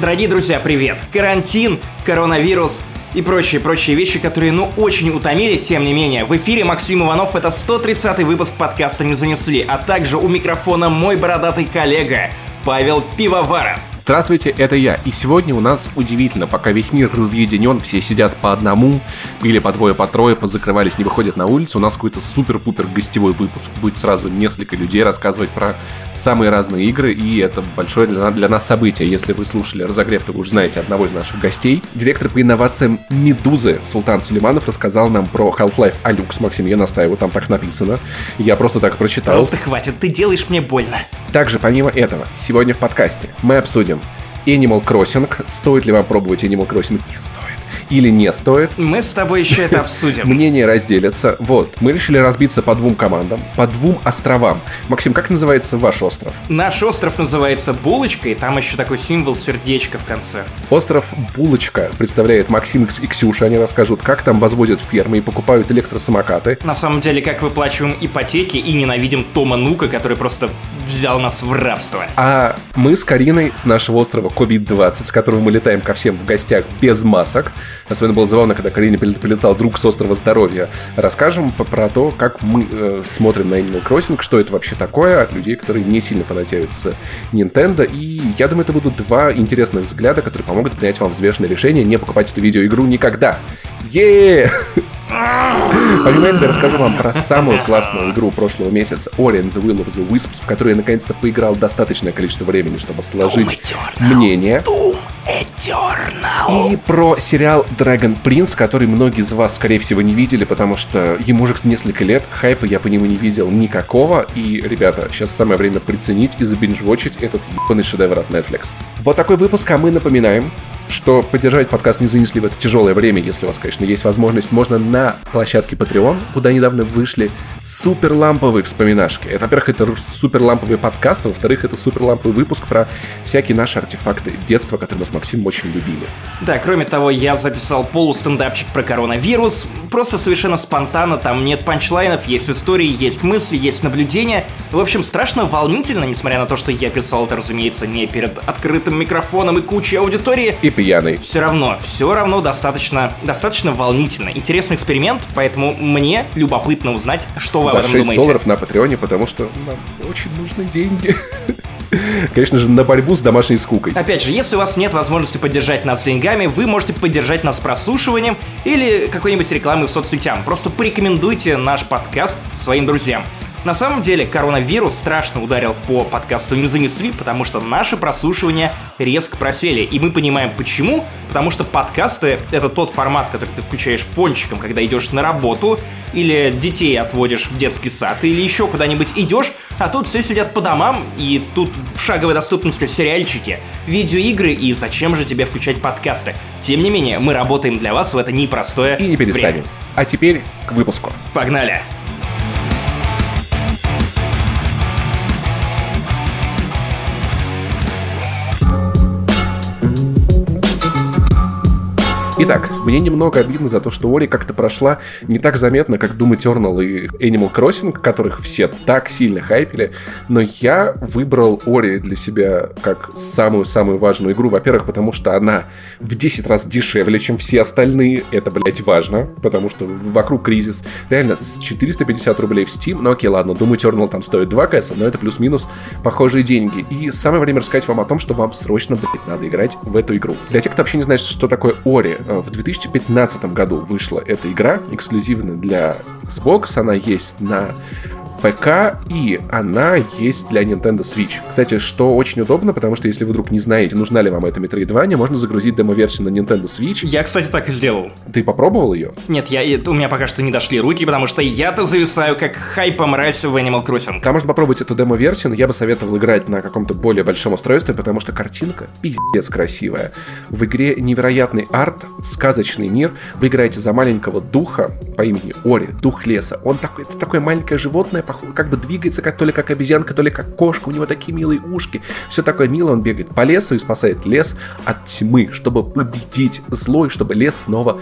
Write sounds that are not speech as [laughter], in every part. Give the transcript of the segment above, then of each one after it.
Дорогие друзья, привет! Карантин, коронавирус и прочие-прочие вещи, которые, ну, очень утомили, тем не менее. В эфире Максим Иванов, это 130-й выпуск подкаста «Не занесли», а также у микрофона мой бородатый коллега Павел Пивоваров. Здравствуйте, это я. И сегодня у нас удивительно, пока весь мир разъединен, все сидят по одному, или по двое, по трое, позакрывались, не выходят на улицу, у нас какой-то супер-пупер гостевой выпуск. Будет сразу несколько людей рассказывать про самые разные игры, и это большое для, для нас событие. Если вы слушали разогрев, то вы уже знаете одного из наших гостей. Директор по инновациям Медузы Султан Сулейманов рассказал нам про Half-Life Алюкс. Максим, я настаиваю, там так написано. Я просто так прочитал. Просто хватит, ты делаешь мне больно. Также, помимо этого, сегодня в подкасте мы обсудим Animal Crossing. Стоит ли вам пробовать Animal Crossing? Не стоит или не стоит. Мы с тобой еще это обсудим. Мнения разделятся. Вот, мы решили разбиться по двум командам, по двум островам. Максим, как называется ваш остров? Наш остров называется Булочка, и там еще такой символ сердечка в конце. Остров Булочка представляет Максим и Ксюша. Они расскажут, как там возводят фермы и покупают электросамокаты. На самом деле, как выплачиваем ипотеки и ненавидим Тома Нука, который просто взял нас в рабство. А мы с Кариной с нашего острова COVID-20, с которого мы летаем ко всем в гостях без масок, Особенно было забавно, когда Карине прилетал друг с острова здоровья. Расскажем про то, как мы э, смотрим на Animal Crossing, что это вообще такое от людей, которые не сильно фанатеют с Nintendo. И я думаю, это будут два интересных взгляда, которые помогут принять вам взвешенное решение не покупать эту видеоигру никогда. Е! [laughs] Помимо этого, я расскажу вам про самую классную игру прошлого месяца Ori and the Will of the Wisps, в которую я наконец-то поиграл достаточное количество времени, чтобы сложить мнение. Eternal. И про сериал Dragon Prince, который многие из вас, скорее всего, не видели, потому что ему уже несколько лет, хайпа я по нему не видел никакого. И, ребята, сейчас самое время приценить и забинжвочить этот ебаный шедевр от Netflix. Вот такой выпуск, а мы напоминаем, что поддержать подкаст не занесли в это тяжелое время, если у вас, конечно, есть возможность, можно на площадке Patreon, куда недавно вышли супер ламповые вспоминашки. Это, во-первых, это супер ламповый подкаст, а во-вторых, это супер ламповый выпуск про всякие наши артефакты детства, которые мы с Максимом очень любили. Да, кроме того, я записал полустендапчик про коронавирус, просто совершенно спонтанно, там нет панчлайнов, есть истории, есть мысли, есть наблюдения. В общем, страшно волнительно, несмотря на то, что я писал это, разумеется, не перед открытым микрофоном и кучей аудитории. И пьяный. Все равно, все равно достаточно, достаточно волнительно. Интересный эксперимент, поэтому мне любопытно узнать, что вы За об этом 6 думаете. долларов на Патреоне, потому что нам очень нужны деньги. [laughs] Конечно же, на борьбу с домашней скукой. Опять же, если у вас нет возможности поддержать нас деньгами, вы можете поддержать нас прослушиванием или какой-нибудь рекламой в соцсетям. Просто порекомендуйте наш подкаст своим друзьям. На самом деле, коронавирус страшно ударил по подкасту «Не занесли», потому что наши прослушивания резко просели. И мы понимаем почему, потому что подкасты — это тот формат, который ты включаешь фончиком, когда идешь на работу, или детей отводишь в детский сад, или еще куда-нибудь идешь, а тут все сидят по домам, и тут в шаговой доступности сериальчики, видеоигры, и зачем же тебе включать подкасты? Тем не менее, мы работаем для вас в это непростое И не перестанем. время. А теперь к выпуску. Погнали! Итак, мне немного обидно за то, что Ори как-то прошла не так заметно, как Doom Eternal и Animal Crossing, которых все так сильно хайпили, но я выбрал Ори для себя как самую-самую важную игру, во-первых, потому что она в 10 раз дешевле, чем все остальные, это, блять, важно, потому что вокруг кризис. Реально, с 450 рублей в Steam, ну окей, ладно, Doom Eternal там стоит 2 кэса, но это плюс-минус похожие деньги. И самое время рассказать вам о том, что вам срочно, блядь, надо играть в эту игру. Для тех, кто вообще не знает, что такое Ори, в 2015 году вышла эта игра, эксклюзивно для Xbox, она есть на ПК, и она есть для Nintendo Switch. Кстати, что очень удобно, потому что если вы вдруг не знаете, нужна ли вам эта Metroidvania, можно загрузить демо-версию на Nintendo Switch. Я, кстати, так и сделал. Ты попробовал ее? Нет, я, у меня пока что не дошли руки, потому что я-то зависаю как хайпом мразь в Animal Crossing. Там можно попробовать эту демо-версию, но я бы советовал играть на каком-то более большом устройстве, потому что картинка пиздец красивая. В игре невероятный арт, сказочный мир. Вы играете за маленького духа по имени Ори, дух леса. Он такой, это такое маленькое животное, как бы двигается как, то ли как обезьянка, то ли как кошка, у него такие милые ушки. Все такое мило, он бегает по лесу и спасает лес от тьмы, чтобы победить зло, и чтобы лес снова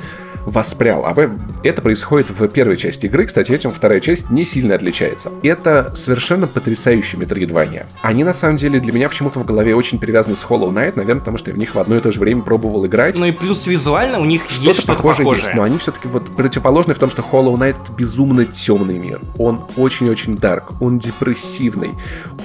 воспрял. А это происходит в первой части игры. Кстати, этим вторая часть не сильно отличается. Это совершенно потрясающие метроидвания. Они, на самом деле, для меня почему-то в голове очень привязаны с Hollow Knight, наверное, потому что я в них в одно и то же время пробовал играть. Ну и плюс визуально у них что-то есть что-то похожее. похожее. Есть, но они все-таки вот противоположны в том, что Hollow Knight это безумно темный мир. Он очень-очень дарк, он депрессивный,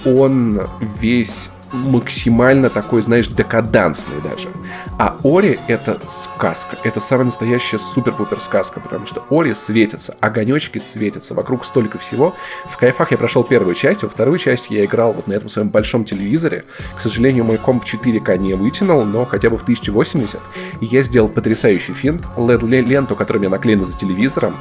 он весь максимально такой, знаешь, декадансный даже. А Ори — это сказка. Это самая настоящая супер-пупер сказка, потому что Ори светится, огонечки светятся, вокруг столько всего. В кайфах я прошел первую часть, во вторую часть я играл вот на этом своем большом телевизоре. К сожалению, мой комп 4К не вытянул, но хотя бы в 1080. И я сделал потрясающий финт. LED-ленту, которая мне наклеена за телевизором,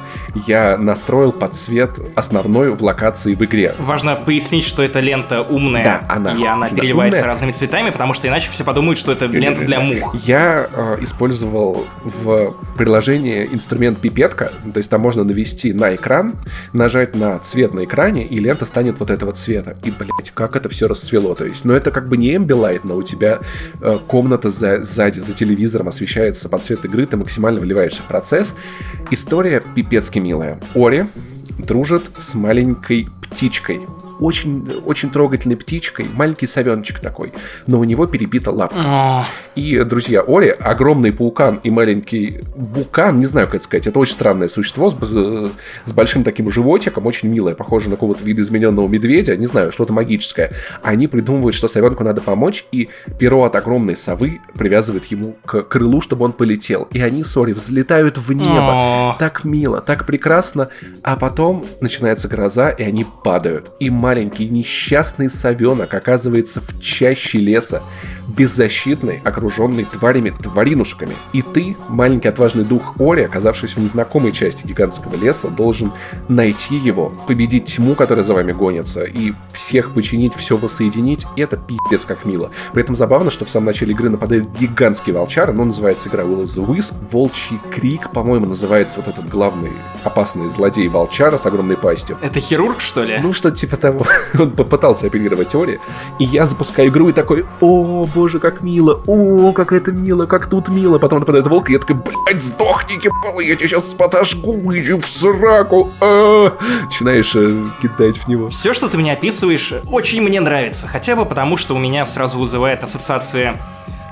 я настроил под цвет основной в локации в игре. Важно пояснить, что эта лента умная. Да, она. И она переливается переливается разными цветами, потому что иначе все подумают, что это лента для мух. Я э, использовал в приложении инструмент пипетка, то есть там можно навести на экран, нажать на цвет на экране, и лента станет вот этого цвета. И, блять, как это все расцвело. То есть, ну это как бы не Ambilight, но у тебя э, комната за, сзади, за телевизором освещается под цвет игры, ты максимально вливаешься в процесс. История пипецки милая. Ори дружит с маленькой птичкой очень, очень трогательной птичкой, маленький совеночек такой, но у него перебита лапка. И, друзья, Ори, огромный паукан и маленький букан, не знаю, как сказать, это очень странное существо с, с большим таким животиком, очень милое, похоже на какого-то видоизмененного медведя, не знаю, что-то магическое. Они придумывают, что совенку надо помочь, и перо от огромной совы привязывает ему к крылу, чтобы он полетел. И они с Ори взлетают в небо. Так мило, так прекрасно. А потом начинается гроза, и они падают. И маленький несчастный совенок оказывается в чаще леса, беззащитный, окруженный тварями-тваринушками. И ты, маленький отважный дух Ори, оказавшись в незнакомой части гигантского леса, должен найти его, победить тьму, которая за вами гонится, и всех починить, все воссоединить. И это пиздец как мило. При этом забавно, что в самом начале игры нападает гигантский волчар, но называется игра Will of the Wisp. Волчий крик, по-моему, называется вот этот главный опасный злодей волчара с огромной пастью. Это хирург, что ли? Ну, что типа того. [laughs] Он попытался оперировать теории. И я запускаю игру и такой, о, боже, как мило, о, как это мило, как тут мило. Потом нападает волк, и я такой, блядь, сдохни, ебало, я тебя сейчас подожгу, иди в сраку. А! Начинаешь э, кидать в него. Все, что ты мне описываешь, очень мне нравится. Хотя бы потому, что у меня сразу вызывает ассоциация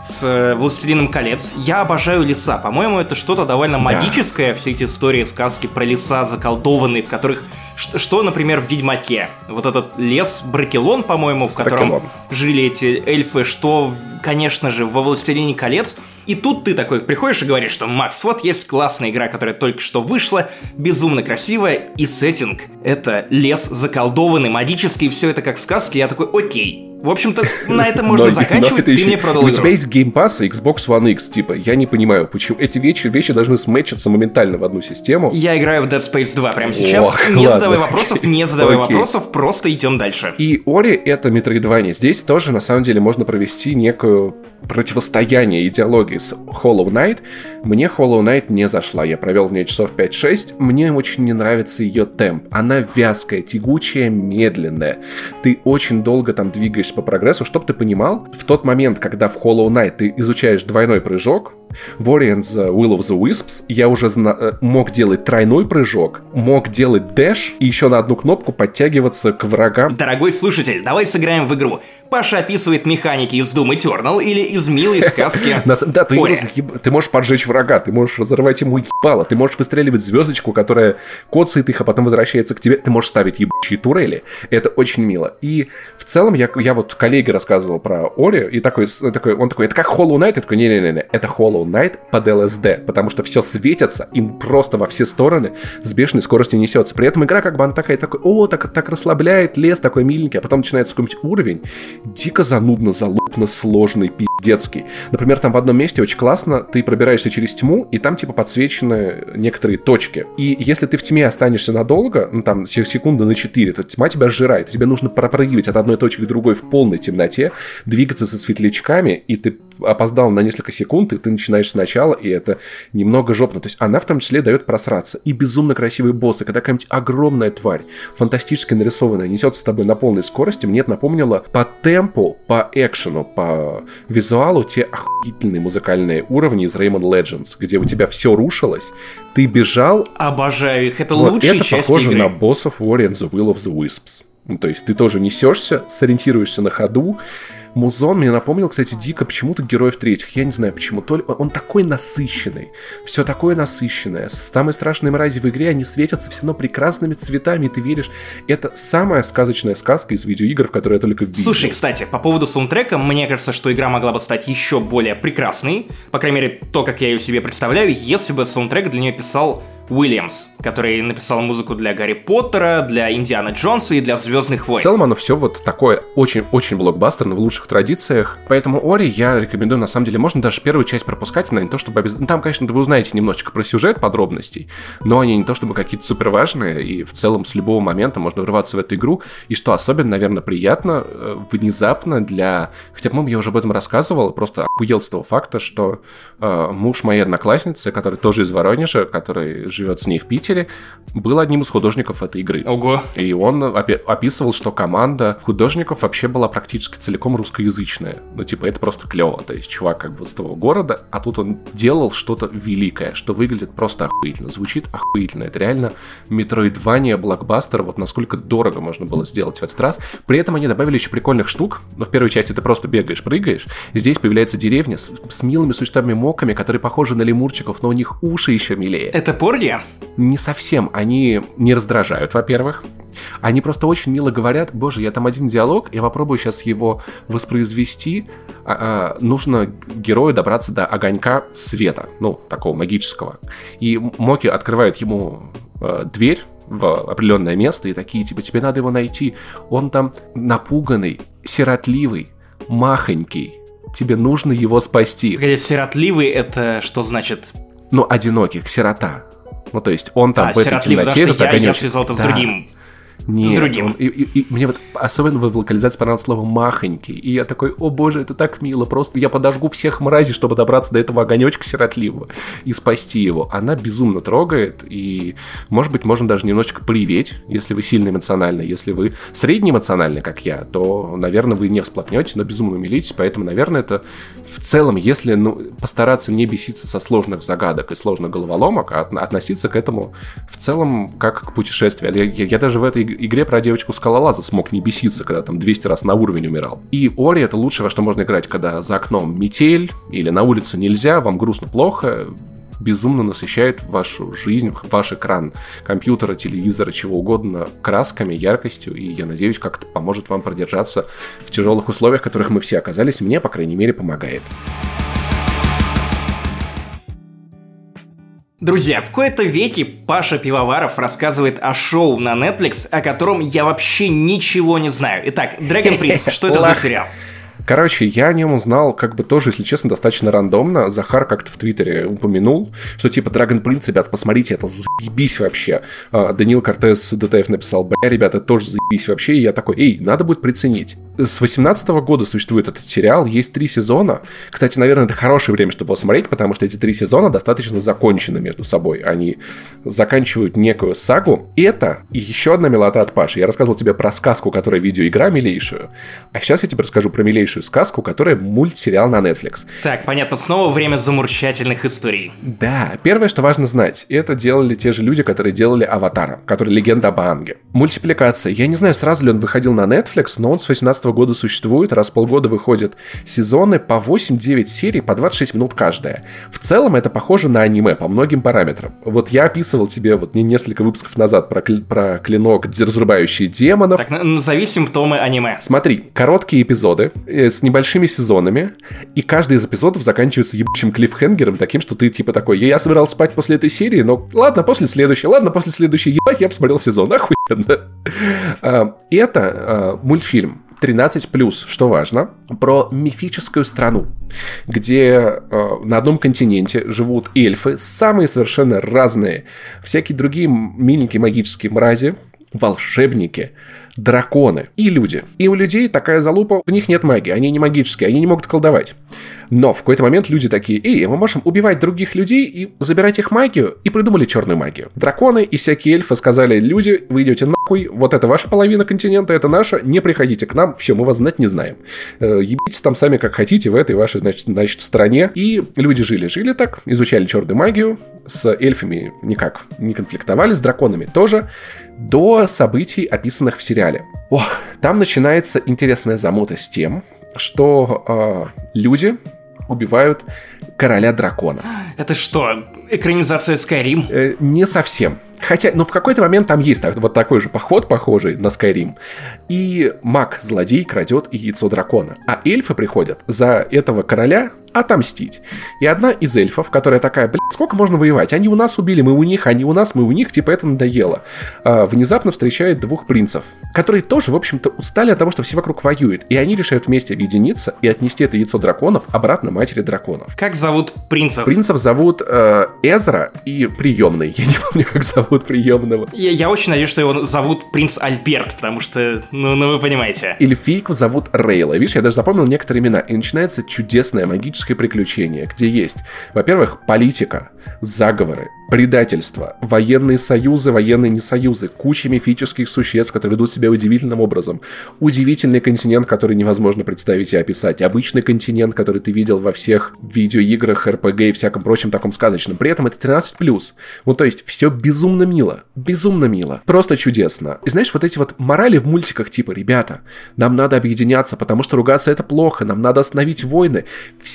с э, «Властелином колец». Я обожаю леса. По-моему, это что-то довольно да. магическое, все эти истории, сказки про леса заколдованные, в которых... Что, что например, в «Ведьмаке». Вот этот лес Бракелон, по-моему, в котором Бракелон. жили эти эльфы, что, конечно же, во «Властелине колец». И тут ты такой приходишь и говоришь, что «Макс, вот есть классная игра, которая только что вышла, безумно красивая, и сеттинг — это лес заколдованный, магический, и все это как в сказке». Я такой «Окей, в общем-то, на этом можно но, заканчивать, но ты еще... мне продал У игру. тебя есть Game Pass и Xbox One X, типа, я не понимаю, почему эти вещи, вещи должны сметчиться моментально в одну систему. Я играю в Dead Space 2 прямо сейчас, Ох, не ладно. задавай вопросов, не задавай вопросов, просто идем дальше. И Ори это Metroidvania. Здесь тоже, на самом деле, можно провести некую противостояние идеологии с Hollow Knight. Мне Hollow Knight не зашла. Я провел в ней часов 5-6. Мне очень не нравится ее темп. Она вязкая, тягучая, медленная. Ты очень долго там двигаешься по прогрессу. Чтоб ты понимал, в тот момент, когда в Hollow Knight ты изучаешь двойной прыжок, в Orion's Will of the Wisps я уже зна- э, мог делать тройной прыжок, мог делать дэш и еще на одну кнопку подтягиваться к врагам. Дорогой слушатель, давай сыграем в игру. Паша описывает механики из Doom Eternal или из милой сказки [laughs] Да, ты, ты можешь поджечь врага, ты можешь разорвать ему ебало, ты можешь выстреливать звездочку, которая коцает их, а потом возвращается к тебе, ты можешь ставить ебучие турели. Это очень мило. И в целом я, я вот коллеге рассказывал про Ори, и такой, такой, он такой, это как Hollow Knight? Я такой, не-не-не, это Hollow Knight под LSD, потому что все светится, им просто во все стороны с бешеной скоростью несется. При этом игра как бы она такая, такой, о, так, так расслабляет, лес такой миленький, а потом начинается какой-нибудь уровень, дико занудно, залупно, сложный, пиздецкий. Например, там в одном месте очень классно, ты пробираешься через тьму, и там типа подсвечены некоторые точки. И если ты в тьме останешься надолго, ну там секунды на 4, то тьма тебя сжирает. Тебе нужно пропрыгивать от одной точки к другой в полной темноте, двигаться со светлячками, и ты опоздал на несколько секунд, и ты начинаешь начинаешь сначала, и это немного жопно. То есть она в том числе дает просраться. И безумно красивые боссы, когда какая-нибудь огромная тварь, фантастически нарисованная, несется с тобой на полной скорости, мне это напомнило по темпу, по экшену, по визуалу те охуительные музыкальные уровни из Rayman Legends, где у тебя все рушилось, ты бежал... Обожаю их, это вот это часть похоже игры. на боссов Warrior and the Will of the Wisps. Ну, то есть ты тоже несешься, сориентируешься на ходу, Музон мне напомнил, кстати, дико почему-то героев третьих. Я не знаю почему. То ли он такой насыщенный. Все такое насыщенное. Самые страшные мрази в игре, они светятся все равно прекрасными цветами, и ты веришь. Это самая сказочная сказка из видеоигр, в которой я только видел. Слушай, кстати, по поводу саундтрека, мне кажется, что игра могла бы стать еще более прекрасной. По крайней мере, то, как я ее себе представляю, если бы саундтрек для нее писал Уильямс, который написал музыку для Гарри Поттера, для Индиана Джонса и для Звездных войн. В целом оно все вот такое очень-очень блокбастерно в лучших традициях. Поэтому Ори я рекомендую, на самом деле, можно даже первую часть пропускать, но не то чтобы обязательно... Ну, там, конечно, вы узнаете немножечко про сюжет подробностей, но они не то чтобы какие-то супер важные, и в целом с любого момента можно врываться в эту игру. И что особенно, наверное, приятно, э, внезапно для... Хотя, по-моему, я уже об этом рассказывал, просто охуел с того факта, что э, муж моей одноклассницы, который тоже из Воронежа, который с ней в Питере, был одним из художников этой игры. Ого. И он опи- описывал, что команда художников вообще была практически целиком русскоязычная. Ну, типа, это просто клево. То есть, чувак как бы с того города, а тут он делал что-то великое, что выглядит просто охуительно, звучит охуительно. Это реально метроидвания, блокбастер, вот насколько дорого можно было сделать в этот раз. При этом они добавили еще прикольных штук. Но в первой части ты просто бегаешь, прыгаешь. Здесь появляется деревня с, с милыми существами моками, которые похожи на лемурчиков, но у них уши еще милее. Это порги? Не совсем. Они не раздражают, во-первых. Они просто очень мило говорят, боже, я там один диалог, я попробую сейчас его воспроизвести. А, а, нужно герою добраться до огонька света, ну, такого магического. И Моки открывает ему э, дверь в определенное место и такие, типа, тебе надо его найти. Он там напуганный, сиротливый, махонький. Тебе нужно его спасти. Погоди, сиротливый это что значит? Ну, одиноких, сирота. Ну, то есть он там а, в этой темноте... этот я, я связал это с Да. другим. Нет, с другим. и, и- и мне вот особенно в локализации понравилось слово «махонький». И я такой, о боже, это так мило, просто я подожгу всех мразей, чтобы добраться до этого огонечка сиротливого и спасти его. Она безумно трогает, и, может быть, можно даже немножечко приветь, если вы сильно эмоциональны. Если вы среднеэмоциональны, как я, то, наверное, вы не всплакнете, но безумно умилитесь, поэтому, наверное, это в целом, если ну, постараться не беситься со сложных загадок и сложных головоломок, а от- относиться к этому в целом как к путешествию. Я, я- я даже в этой игре про девочку скалолаза смог не беситься, когда там 200 раз на уровень умирал. И Ори это лучшее, во что можно играть, когда за окном метель или на улицу нельзя, вам грустно плохо, безумно насыщает вашу жизнь, ваш экран компьютера, телевизора, чего угодно красками, яркостью, и я надеюсь, как-то поможет вам продержаться в тяжелых условиях, в которых мы все оказались. Мне, по крайней мере, помогает. Друзья, в кои-то веки Паша Пивоваров рассказывает о шоу на Netflix, о котором я вообще ничего не знаю. Итак, Dragon Prince, что это за сериал? Короче, я о нем узнал, как бы тоже, если честно, достаточно рандомно. Захар как-то в Твиттере упомянул, что типа Dragon Prince, ребят, посмотрите, это заебись вообще. А, Даниил Кортес ДТФ написал, бля, ребята, это тоже заебись вообще. И я такой, эй, надо будет приценить. С 18 года существует этот сериал, есть три сезона. Кстати, наверное, это хорошее время, чтобы его смотреть, потому что эти три сезона достаточно закончены между собой. Они заканчивают некую сагу. И это еще одна милота от Паши. Я рассказывал тебе про сказку, которая видеоигра милейшую. А сейчас я тебе расскажу про милейшую сказку, которая мультсериал на Netflix. Так, понятно, снова время замурчательных историй. Да, первое, что важно знать, это делали те же люди, которые делали Аватара, который легенда об Аанге. Мультипликация. Я не знаю, сразу ли он выходил на Netflix, но он с 18 года существует, раз в полгода выходят сезоны по 8-9 серий, по 26 минут каждая. В целом это похоже на аниме по многим параметрам. Вот я описывал тебе вот не- несколько выпусков назад про, кли- про клинок, разрубающий демонов. Так, назови симптомы аниме. Смотри, короткие эпизоды э, с небольшими сезонами, и каждый из эпизодов заканчивается ебучим клиффхенгером, таким, что ты типа такой, я, я собирался спать после этой серии, но ладно, после следующей, ладно, после следующей, ебать, я посмотрел сезон, [laughs] охуенно. А, это а, мультфильм 13+, что важно, про мифическую страну, где э, на одном континенте живут эльфы, самые совершенно разные, всякие другие миленькие магические мрази, волшебники, драконы и люди. И у людей такая залупа, в них нет магии, они не магические, они не могут колдовать. Но в какой-то момент люди такие, эй, мы можем убивать других людей и забирать их магию, и придумали черную магию. Драконы и всякие эльфы сказали, люди, вы идете нахуй, вот это ваша половина континента, это наша, не приходите к нам, все, мы вас знать не знаем. Э, ебитесь там сами как хотите в этой вашей, значит, значит стране. И люди жили, жили так, изучали черную магию, с эльфами никак не конфликтовали, с драконами тоже, до событий, описанных в сериале. Ох, там начинается интересная замута с тем, что э, люди убивают короля дракона. Это что, экранизация Skyrim? Э, не совсем. Хотя, ну, в какой-то момент там есть так, вот такой же поход, похожий на Skyrim. И маг-злодей крадет яйцо дракона. А эльфы приходят за этого короля отомстить. И одна из эльфов, которая такая, блин, сколько можно воевать? Они у нас убили, мы у них, они у нас, мы у них, типа это надоело. А, внезапно встречает двух принцев, которые тоже, в общем-то, устали от того, что все вокруг воюют. И они решают вместе объединиться и отнести это яйцо драконов обратно матери драконов. Как зовут принцев? Принцев зовут э, Эзра и приемный. [laughs] Я не помню, как зовут приемного. Я, я очень надеюсь, что его зовут принц Альберт, потому что, ну, ну вы понимаете. Эльфийку зовут Рейла. Видишь, я даже запомнил некоторые имена. И начинается чудесная магическая политическое приключение, где есть, во-первых, политика, заговоры, предательство, военные союзы, военные несоюзы, куча мифических существ, которые ведут себя удивительным образом, удивительный континент, который невозможно представить и описать, обычный континент, который ты видел во всех видеоиграх, РПГ и всяком прочем таком сказочном. При этом это 13+. Ну, то есть, все безумно мило, безумно мило, просто чудесно. И знаешь, вот эти вот морали в мультиках типа, ребята, нам надо объединяться, потому что ругаться это плохо, нам надо остановить войны.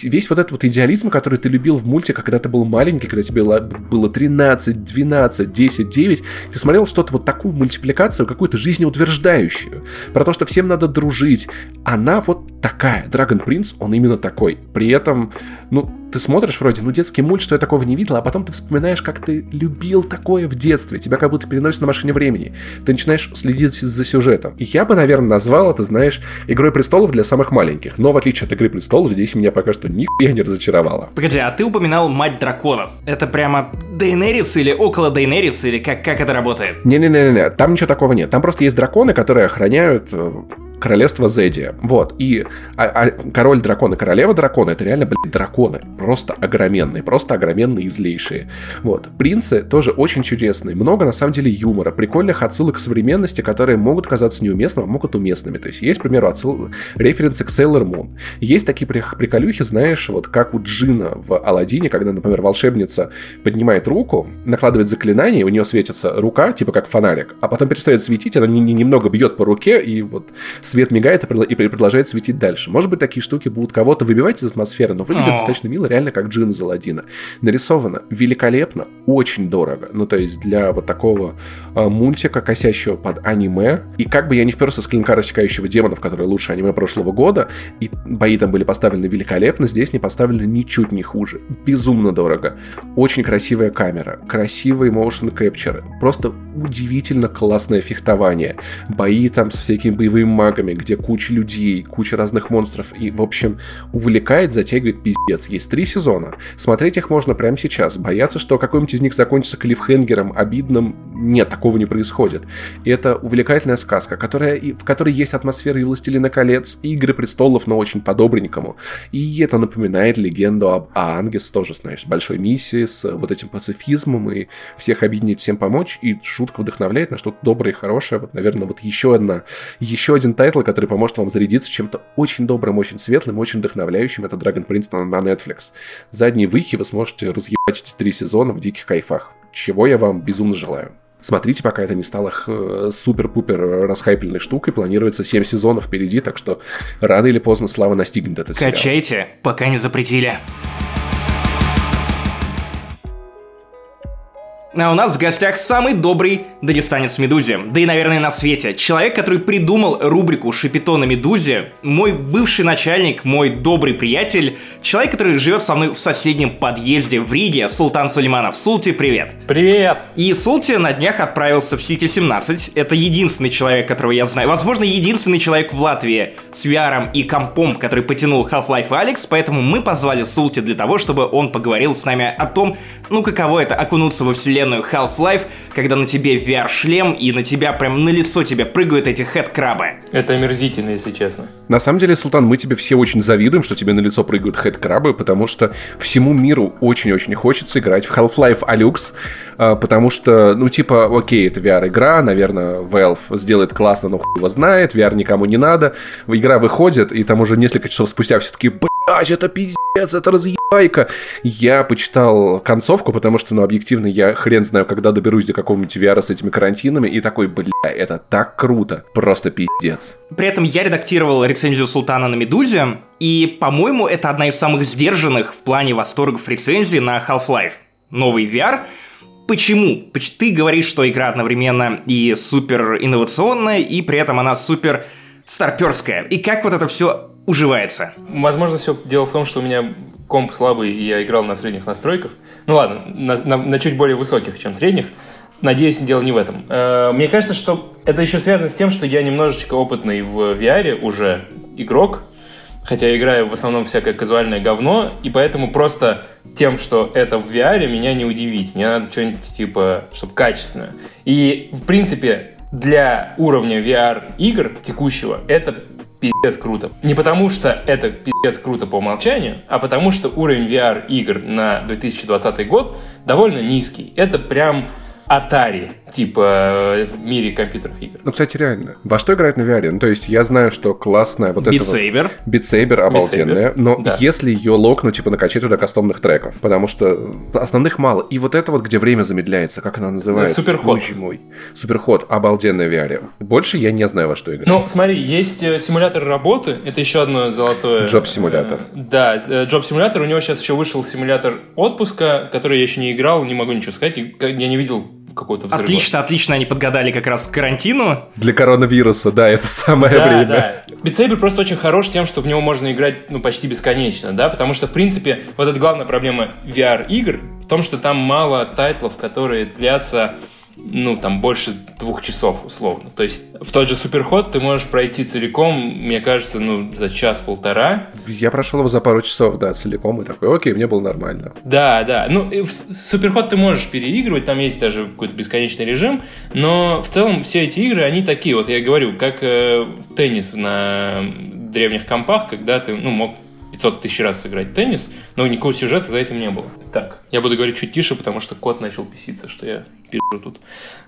Весь вот этот вот идеализм, который ты любил в мультиках, когда ты был маленький, когда тебе было 3 13, 12, 10, 9, ты смотрел что-то вот такую мультипликацию, какую-то жизнеутверждающую, про то, что всем надо дружить. Она вот такая. Dragon Prince, он именно такой. При этом, ну, ты смотришь вроде, ну, детский мульт, что я такого не видел, а потом ты вспоминаешь, как ты любил такое в детстве. Тебя как будто переносит на машине времени. Ты начинаешь следить за сюжетом. И я бы, наверное, назвал это, знаешь, Игрой престолов для самых маленьких. Но в отличие от Игры престолов, здесь меня пока что нихуя не разочаровало. Погоди, а ты упоминал Мать Драконов. Это прямо Дейнерис или около Дейнерис, или как, как это работает? Не-не-не-не, там ничего такого нет. Там просто есть драконы, которые охраняют э, королевство Зедия. Вот. И а, а, король дракон и королева дракона это реально, блядь, драконы. Просто огроменные, просто огроменные и злейшие. Вот. Принцы тоже очень чудесные. Много, на самом деле, юмора, прикольных отсылок к современности, которые могут казаться неуместными, а могут уместными. То есть есть, к примеру, отсыл... референсы к Sailor Moon. Есть такие приколюхи, знаешь, вот как у Джина в Алладине, когда, например, волшебница поднимает руку, накладывает заклинание, у нее светится рука, типа как фонарик, а потом перестает светить, она немного бьет по руке, и вот свет мигает и продолжает светить дальше. Может быть, такие штуки будут кого-то выбивать из атмосферы, но выглядит достаточно мило, реально как джин из Аладдина. Нарисовано великолепно, очень дорого. Ну, то есть для вот такого э, мультика, косящего под аниме, и как бы я не вперся с клинка рассекающего демонов, который лучше аниме прошлого года, и бои там были поставлены великолепно, здесь не поставлены ничуть не хуже. Безумно дорого. Очень красивая камера, красивый motion capture, просто удивительно классное фехтование. Бои там с всякими боевыми магами, магами, где куча людей, куча разных монстров, и, в общем, увлекает, затягивает пиздец. Есть три сезона. Смотреть их можно прямо сейчас. Бояться, что какой-нибудь из них закончится клиффхенгером, обидным, нет, такого не происходит. И это увлекательная сказка, которая, в которой есть атмосфера и «Властелина колец», и «Игры престолов», но очень по-добренькому. И это напоминает легенду об Аанге с, тоже, знаешь, с большой миссией, с вот этим пацифизмом, и всех объединить, всем помочь, и жутко вдохновляет на что-то доброе и хорошее. Вот, наверное, вот еще одна, еще один title, который поможет вам зарядиться чем-то очень добрым, очень светлым, очень вдохновляющим. Это Dragon Prince на Netflix. За одни выхи вы сможете разъебать эти три сезона в диких кайфах. Чего я вам безумно желаю. Смотрите, пока это не стало э, супер-пупер расхайпленной штукой. Планируется 7 сезонов впереди, так что рано или поздно слава настигнет этот сериал. Качайте, пока не запретили. А у нас в гостях самый добрый дагестанец Медузе. Да и, наверное, на свете. Человек, который придумал рубрику «Шапито на Медузе», мой бывший начальник, мой добрый приятель, человек, который живет со мной в соседнем подъезде в Риге, Султан Сулейманов. Султи, привет! Привет! И Султи на днях отправился в Сити-17. Это единственный человек, которого я знаю. Возможно, единственный человек в Латвии с VR и компом, который потянул Half-Life Алекс, поэтому мы позвали Султи для того, чтобы он поговорил с нами о том, ну каково это окунуться во вселенную вселенную Half-Life, когда на тебе VR-шлем и на тебя прям на лицо тебе прыгают эти хэт-крабы. Это омерзительно, если честно. На самом деле, Султан, мы тебе все очень завидуем, что тебе на лицо прыгают хэт-крабы, потому что всему миру очень-очень хочется играть в Half-Life Alyx, а, потому что, ну, типа, окей, это VR-игра, наверное, Valve сделает классно, но хуй его знает, VR никому не надо. Игра выходит, и там уже несколько часов спустя все таки блядь, это пиздец, это разъебайка. Я почитал концовку, потому что, ну, объективно, я хрен знаю, когда доберусь до какого-нибудь VR с этими карантинами, и такой, бля, это так круто, просто пиздец. При этом я редактировал рецензию Султана на Медузе, и, по-моему, это одна из самых сдержанных в плане восторгов рецензий на Half-Life. Новый VR — Почему? Ты говоришь, что игра одновременно и супер инновационная, и при этом она супер старперская. И как вот это все уживается? Возможно, все дело в том, что у меня комп слабый, и я играл на средних настройках. Ну ладно, на, на, на чуть более высоких, чем средних. Надеюсь, дело не в этом. Э, мне кажется, что это еще связано с тем, что я немножечко опытный в VR уже игрок, хотя я играю в основном всякое казуальное говно, и поэтому просто тем, что это в VR, меня не удивить. Мне надо что-нибудь типа, чтобы качественное. И, в принципе, для уровня VR игр текущего это пиздец круто. Не потому что это пиздец круто по умолчанию, а потому что уровень VR игр на 2020 год довольно низкий. Это прям Atari, типа в мире компьютерных игр. Ну, кстати, реально. Во что играть на VR? Ну, то есть я знаю, что классная вот Beat эта Saber. Вот, Beat Saber обалденная, но да. если ее локнуть, типа накачать туда кастомных треков, потому что основных мало. И вот это вот, где время замедляется, как она называется? Суперход. мой. Суперход, обалденная VR. Больше я не знаю, во что играть. Ну, смотри, есть э, симулятор работы, это еще одно золотое... Джоб-симулятор. Э, да, джоб-симулятор, у него сейчас еще вышел симулятор отпуска, который я еще не играл, не могу ничего сказать, я не видел какого-то взрыва. Отлично, отлично, они подгадали как раз к карантину. Для коронавируса, да, это самое да, время. Да. Beat просто очень хорош тем, что в него можно играть ну, почти бесконечно, да, потому что, в принципе, вот эта главная проблема VR-игр в том, что там мало тайтлов, которые длятся ну, там, больше двух часов, условно. То есть в тот же Суперход ты можешь пройти целиком, мне кажется, ну, за час-полтора. Я прошел его за пару часов, да, целиком, и такой, окей, мне было нормально. Да, да. Ну, в Суперход ты можешь переигрывать, там есть даже какой-то бесконечный режим, но в целом все эти игры, они такие, вот я говорю, как э, теннис на древних компах, когда ты, ну, мог 500 тысяч раз сыграть теннис, но никакого сюжета за этим не было. Так, я буду говорить чуть тише, потому что кот начал писиться, что я пишу тут.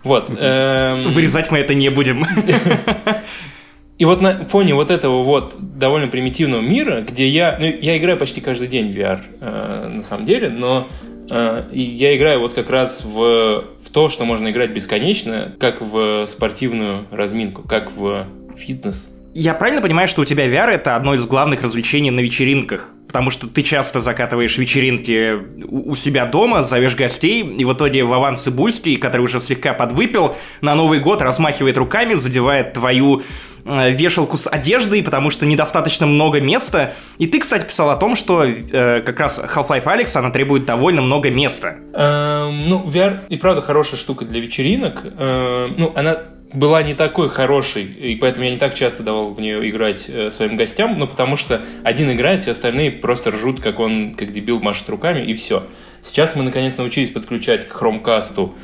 Вот. Эм... Вырезать мы это не будем. [laughs] И вот на фоне вот этого вот довольно примитивного мира, где я... Ну, я играю почти каждый день в VR, э, на самом деле, но э, я играю вот как раз в, в то, что можно играть бесконечно, как в спортивную разминку, как в фитнес, я правильно понимаю, что у тебя VR это одно из главных развлечений на вечеринках? Потому что ты часто закатываешь вечеринки у себя дома, зовешь гостей, и в итоге Вован Цибульский, который уже слегка подвыпил, на Новый год размахивает руками, задевает твою э, вешалку с одеждой, потому что недостаточно много места. И ты, кстати, писал о том, что э, как раз Half-Life Alex, она требует довольно много места. Эм, ну, VR и правда хорошая штука для вечеринок. Эм, ну, она была не такой хорошей, и поэтому я не так часто давал в нее играть э, своим гостям, ну, потому что один играет, все остальные просто ржут, как он, как дебил, машет руками, и все. Сейчас мы, наконец, научились подключать к хромкасту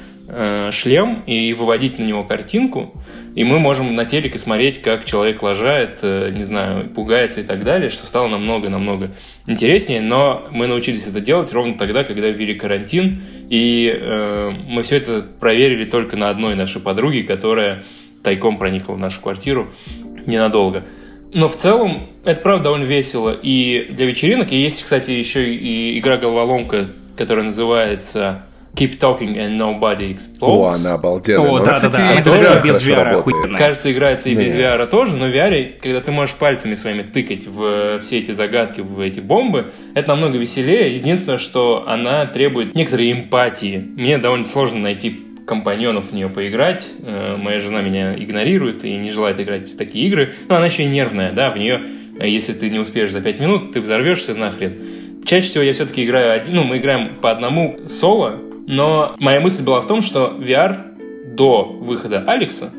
шлем и выводить на него картинку, и мы можем на телеке смотреть, как человек лажает, э, не знаю, пугается и так далее, что стало намного-намного интереснее, но мы научились это делать ровно тогда, когда ввели карантин, и э, мы все это проверили только на одной нашей подруге, которая тайком проникла в нашу квартиру ненадолго. Но в целом это правда довольно весело и для вечеринок. И есть, кстати, еще и игра головоломка, которая называется Keep Talking and Nobody Explodes. О, она обалденная. О, да, да, да. Она, кстати, без VR охуенная. Кажется, играется и без VR тоже, но в VR, когда ты можешь пальцами своими тыкать в все эти загадки, в эти бомбы, это намного веселее. Единственное, что она требует некоторой эмпатии. Мне довольно сложно найти компаньонов в нее поиграть. Э, моя жена меня игнорирует и не желает играть в такие игры. Но она еще и нервная, да, в нее, э, если ты не успеешь за 5 минут, ты взорвешься нахрен. Чаще всего я все-таки играю один, ну, мы играем по одному соло, но моя мысль была в том, что VR до выхода Алекса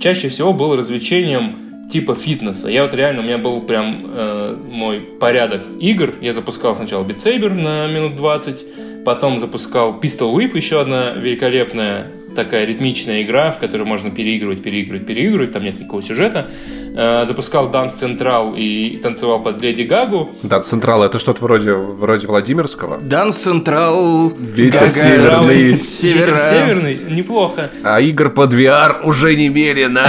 чаще всего был развлечением типа фитнеса. Я вот реально, у меня был прям э, мой порядок игр. Я запускал сначала Beat Saber на минут 20, потом запускал Pistol Whip, еще одна великолепная такая ритмичная игра, в которой можно переигрывать, переигрывать, переигрывать, там нет никакого сюжета. Э, запускал Данс Централ и танцевал под Леди Гагу. Данс Централ это что-то вроде, вроде Владимирского. Данс Централ, Ветер Гага, северный. Ветер северный, неплохо. А игр под VR уже немерено.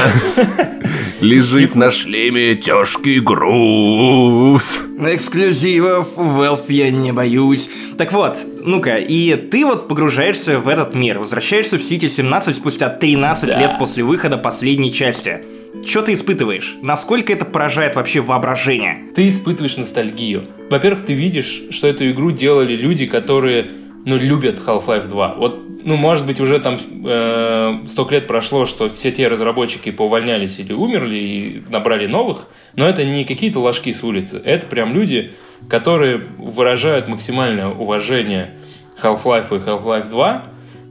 Лежит на шлеме тяжкий груз. Эксклюзивов Valve я не боюсь. Так вот, ну-ка, и ты вот погружаешься в этот мир, возвращаешься в City 17 спустя 13 да. лет после выхода последней части. Что ты испытываешь? Насколько это поражает вообще воображение? Ты испытываешь ностальгию. Во-первых, ты видишь, что эту игру делали люди, которые, ну, любят Half-Life 2. Вот ну, может быть, уже там э, столько лет прошло, что все те разработчики поувольнялись или умерли и набрали новых, но это не какие-то ложки с улицы, это прям люди, которые выражают максимальное уважение Half-Life и Half-Life 2.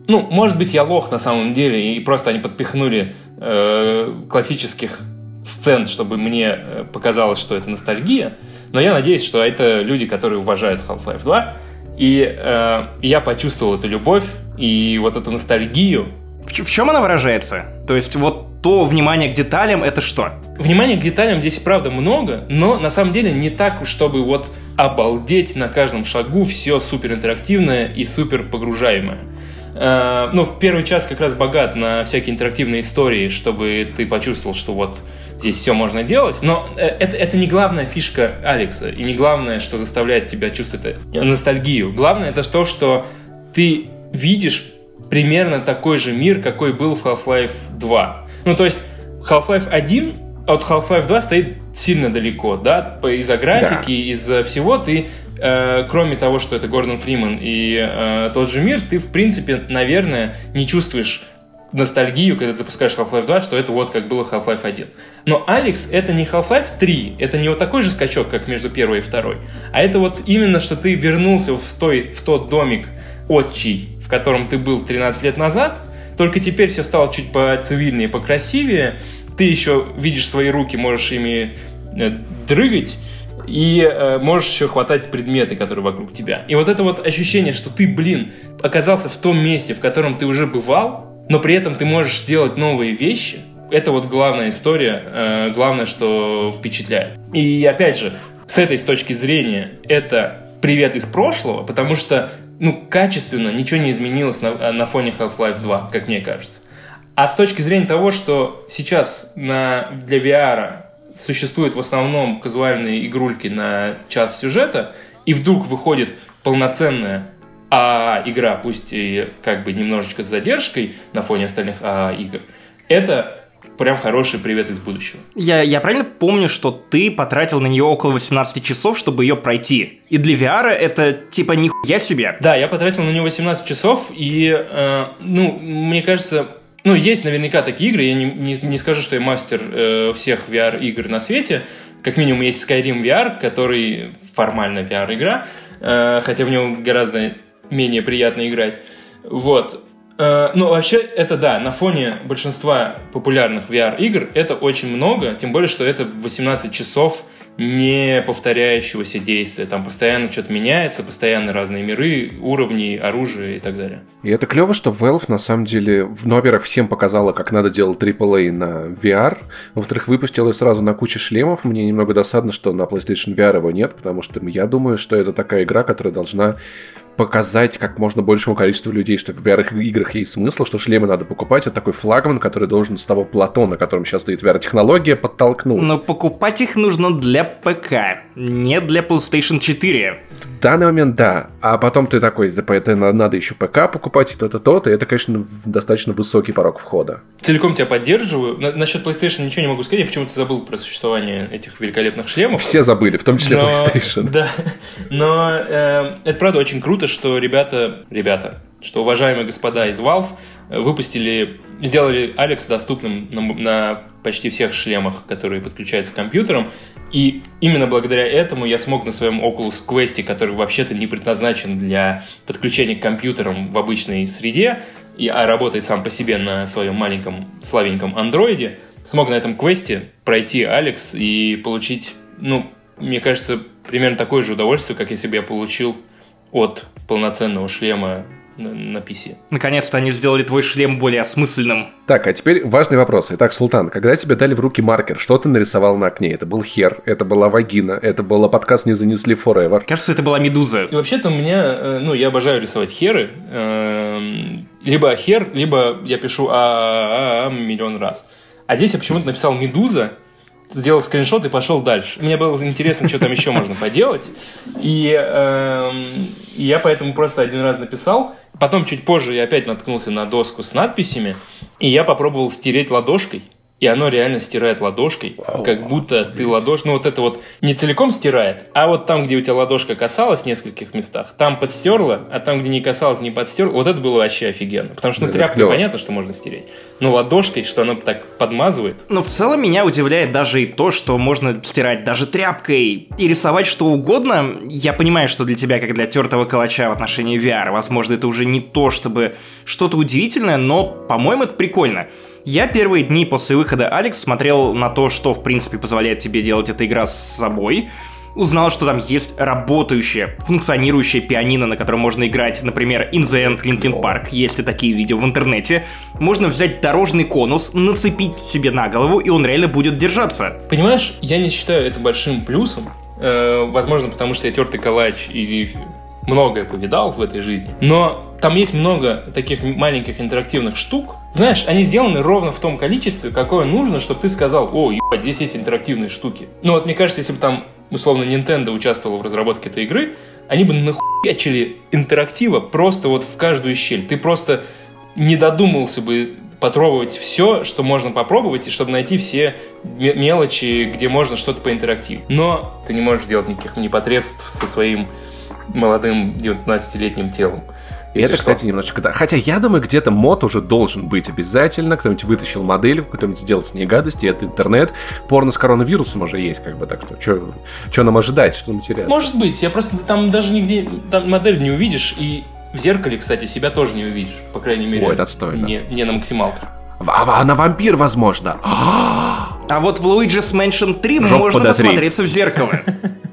Ну, может быть, я лох на самом деле, и просто они подпихнули э, классических сцен, чтобы мне э, показалось, что это ностальгия, но я надеюсь, что это люди, которые уважают Half-Life 2, и э, я почувствовал эту любовь и вот эту ностальгию. В, в чем она выражается? То есть вот то внимание к деталям это что? Внимание к деталям здесь правда много, но на самом деле не так, чтобы вот обалдеть на каждом шагу все супер интерактивное и супер погружаемое. Э, ну, в первый час как раз богат на всякие интерактивные истории, чтобы ты почувствовал, что вот здесь все можно делать, но э, это, это не главная фишка Алекса, и не главное, что заставляет тебя чувствовать ностальгию. Главное это то, что ты видишь примерно такой же мир, какой был в Half-Life 2. Ну, то есть Half-Life 1 от Half-Life 2 стоит сильно далеко, да, из-за графики, да. из-за всего ты э, кроме того, что это Гордон Фриман и э, тот же мир, ты, в принципе, наверное, не чувствуешь ностальгию, когда ты запускаешь Half-Life 2, что это вот как было Half-Life 1. Но Алекс это не Half-Life 3, это не вот такой же скачок, как между первой и второй, а это вот именно, что ты вернулся в, той, в тот домик отчий, в котором ты был 13 лет назад, только теперь все стало чуть поцивильнее, покрасивее, ты еще видишь свои руки, можешь ими э, дрыгать, и э, можешь еще хватать предметы, которые вокруг тебя. И вот это вот ощущение, что ты, блин, оказался в том месте, в котором ты уже бывал, но при этом ты можешь делать новые вещи. Это вот главная история, э, главное, что впечатляет. И опять же, с этой с точки зрения, это привет из прошлого, потому что, ну, качественно ничего не изменилось на, на фоне Half-Life 2, как мне кажется. А с точки зрения того, что сейчас на, для VR существуют в основном казуальные игрульки на час сюжета, и вдруг выходит полноценная а игра, пусть и как бы немножечко с задержкой на фоне остальных а игр, это прям хороший привет из будущего. Я, я правильно помню, что ты потратил на нее около 18 часов, чтобы ее пройти? И для VR это типа нихуя себе. Да, я потратил на нее 18 часов, и, э, ну, мне кажется, ну, есть наверняка такие игры, я не, не, не скажу, что я мастер э, всех VR-игр на свете, как минимум есть Skyrim VR, который формально VR-игра, э, хотя в него гораздо менее приятно играть. Вот. Э, ну, вообще, это да, на фоне большинства популярных VR-игр это очень много, тем более, что это 18 часов не повторяющегося действия. Там постоянно что-то меняется, постоянно разные миры, уровни, оружие и так далее. И это клево, что Valve на самом деле, ну, во-первых, всем показала, как надо делать AAA на VR. Во-вторых, выпустила сразу на куче шлемов. Мне немного досадно, что на PlayStation VR его нет, потому что я думаю, что это такая игра, которая должна показать как можно большему количеству людей, что в VR-играх есть смысл, что шлемы надо покупать. Это такой флагман, который должен с того плато, на котором сейчас стоит VR-технология, подтолкнуть. Но покупать их нужно для ПК, не для PlayStation 4. В данный момент да. А потом ты такой, это надо еще ПК покупать, и то-то, то-то. И это, конечно, достаточно высокий порог входа. Целиком тебя поддерживаю. На- насчет PlayStation ничего не могу сказать. Я почему-то забыл про существование этих великолепных шлемов. Все забыли, в том числе Но, PlayStation. Да. Но э, это правда очень круто, что ребята, ребята, что уважаемые господа из Valve выпустили, сделали Алекс доступным на, на почти всех шлемах, которые подключаются к компьютерам. И именно благодаря этому я смог на своем Oculus Quest, который вообще-то не предназначен для подключения к компьютерам в обычной среде, и, а работает сам по себе на своем маленьком слабеньком андроиде, смог на этом квесте пройти Алекс и получить, ну, мне кажется, примерно такое же удовольствие, как если бы я получил от полноценного шлема на, на PC. Наконец-то они сделали твой шлем более осмысленным. Так, а теперь важный вопрос. Итак, Султан, когда тебе дали в руки маркер, что ты нарисовал на окне? Это был хер, это была вагина, это было подкаст «Не занесли forever». Кажется, это была медуза. И вообще-то у меня, э, ну, я обожаю рисовать херы. Эм, либо хер, либо я пишу а, а, а миллион раз. А здесь я почему-то написал медуза, сделал скриншот и пошел дальше. Мне было интересно, что там еще можно поделать. И, э, и я поэтому просто один раз написал. Потом чуть позже я опять наткнулся на доску с надписями. И я попробовал стереть ладошкой и оно реально стирает ладошкой, как будто ты ладошь, ну вот это вот не целиком стирает, а вот там, где у тебя ладошка касалась в нескольких местах, там подстерла, а там, где не касалась, не подстерла, вот это было вообще офигенно, потому что ну, тряпкой понятно, что можно стереть, но ладошкой, что оно так подмазывает. Но в целом меня удивляет даже и то, что можно стирать даже тряпкой и рисовать что угодно. Я понимаю, что для тебя, как для тертого калача в отношении VR, возможно, это уже не то, чтобы что-то удивительное, но, по-моему, это прикольно. Я первые дни после выхода Алекс смотрел на то, что в принципе позволяет тебе делать эта игра с собой, узнал, что там есть работающая, функционирующая пианино, на котором можно играть, например, In the End Linkin Park, есть ли такие видео в интернете. Можно взять дорожный конус, нацепить себе на голову, и он реально будет держаться. Понимаешь, я не считаю это большим плюсом, э, возможно, потому что я тертый калач и многое повидал в этой жизни. Но там есть много таких маленьких интерактивных штук. Знаешь, они сделаны ровно в том количестве, какое нужно, чтобы ты сказал, о, ебать, здесь есть интерактивные штуки. Ну вот мне кажется, если бы там, условно, Nintendo участвовала в разработке этой игры, они бы нахуячили интерактива просто вот в каждую щель. Ты просто не додумался бы попробовать все, что можно попробовать, и чтобы найти все мелочи, где можно что-то по интерактиву. Но ты не можешь делать никаких непотребств со своим молодым 19-летним телом. И это, что. кстати, немножечко да. Хотя я думаю, где-то мод уже должен быть обязательно. Кто-нибудь вытащил модель, кто-нибудь сделал с ней гадости. Это интернет. Порно с коронавирусом уже есть, как бы так что. Что нам ожидать, что нам теряться? Может быть. Я просто там даже нигде там модель не увидишь. И в зеркале, кстати, себя тоже не увидишь. По крайней мере. Ой, это отстойно. Не, не на максималках. А, она вампир, возможно. А вот в Luigi's Mansion 3 Жоп можно подотри. посмотреться в зеркало. [laughs]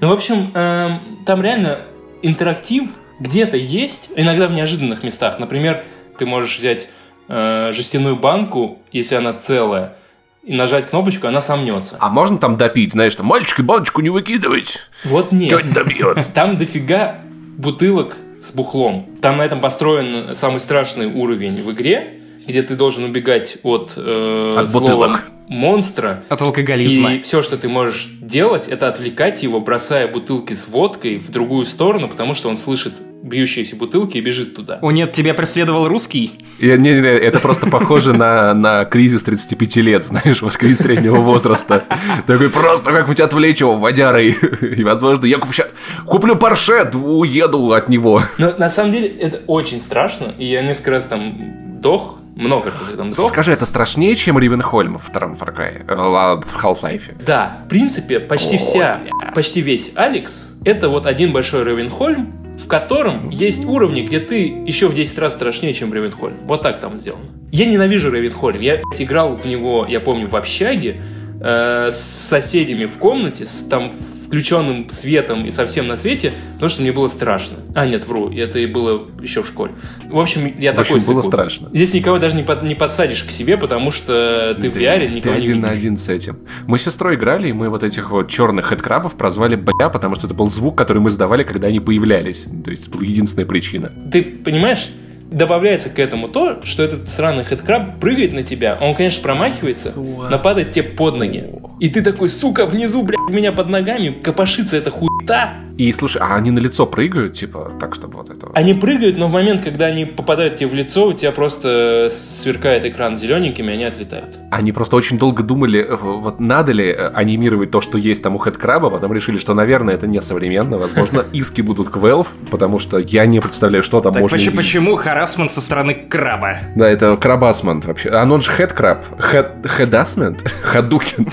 Ну, в общем, эм, там реально интерактив где-то есть, иногда в неожиданных местах. Например, ты можешь взять э, жестяную банку, если она целая, и нажать кнопочку, она сомнется. А можно там допить, знаешь, там, мальчики, баночку не выкидывать. Вот нет. Тетя добьет. [laughs] Там дофига бутылок с бухлом. Там на этом построен самый страшный уровень в игре, где ты должен убегать от, э, от бутылок монстра. От алкоголизма. И все, что ты можешь делать, это отвлекать его, бросая бутылки с водкой в другую сторону, потому что он слышит бьющиеся бутылки и бежит туда. О нет, тебя преследовал русский? Не, не, не, это просто похоже на, на кризис 35 лет, знаешь, вот кризис среднего возраста. Такой просто как-нибудь отвлечь его водярой. И, возможно, я куплю, куплю Порше, уеду от него. Но на самом деле это очень страшно, и я несколько раз там дох, много раз там дох. Скажи, это страшнее, чем Ривенхольм в втором Far Cry, э, в Half-Life? Да, в принципе, почти О, вся, бля. почти весь Алекс, это вот один большой Ревенхольм, в котором есть уровни, где ты еще в 10 раз страшнее, чем Ревенхольм. Вот так там сделано. Я ненавижу Ревенхольм. Я играл в него, я помню, в общаге, э, с соседями в комнате, с, там включенным светом и совсем на свете, потому что мне было страшно. А, нет, вру, это и было еще в школе. В общем, я в такой... общем, было страшно. Здесь никого даже не, под, не подсадишь к себе, потому что ты да, в VR никого ты не один видишь. на один с этим. Мы с сестрой играли, и мы вот этих вот черных хэдкрабов прозвали бля, потому что это был звук, который мы сдавали, когда они появлялись. То есть, это была единственная причина. Ты понимаешь, добавляется к этому то, что этот сраный хедкраб прыгает на тебя. Он, конечно, промахивается, Суа. но падает тебе под ноги. И ты такой, сука, внизу, блядь, у меня под ногами копошится эта хуйта. И слушай, а они на лицо прыгают, типа, так, чтобы вот это... Они прыгают, но в момент, когда они попадают тебе в лицо, у тебя просто сверкает экран зелененьким, и они отлетают. Они просто очень долго думали, э, вот надо ли э, анимировать то, что есть там у Хэдкраба, потом решили, что, наверное, это не современно, возможно, [laughs] иски будут к Valve, потому что я не представляю, что там так можно почему, почему харасмент со стороны краба? Да, это крабасмент вообще. А он же хэдкраб. Хэдасмент? Хадукин.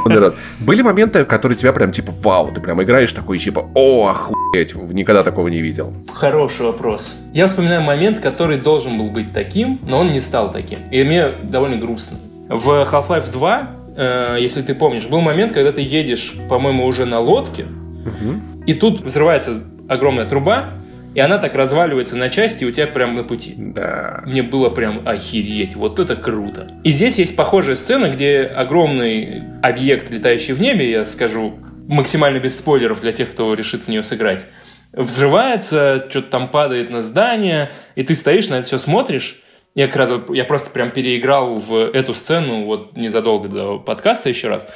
[laughs] Были моменты, которые тебя прям типа, вау, ты прям играешь такой, типа, о, охуеть, никогда такого не видел. Хороший вопрос. Я вспоминаю момент, который должен был быть таким, но он не стал таким. И мне довольно грустно. В Half-Life 2, э, если ты помнишь, был момент, когда ты едешь, по-моему, уже на лодке, и тут взрывается огромная труба, и она так разваливается на части, и у тебя прям на пути. Да. Мне было прям охереть, вот это круто. И здесь есть похожая сцена, где огромный объект, летающий в небе, я скажу максимально без спойлеров для тех, кто решит в нее сыграть, взрывается, что-то там падает на здание, и ты стоишь на это все смотришь. Я как раз я просто прям переиграл в эту сцену вот незадолго до подкаста еще раз.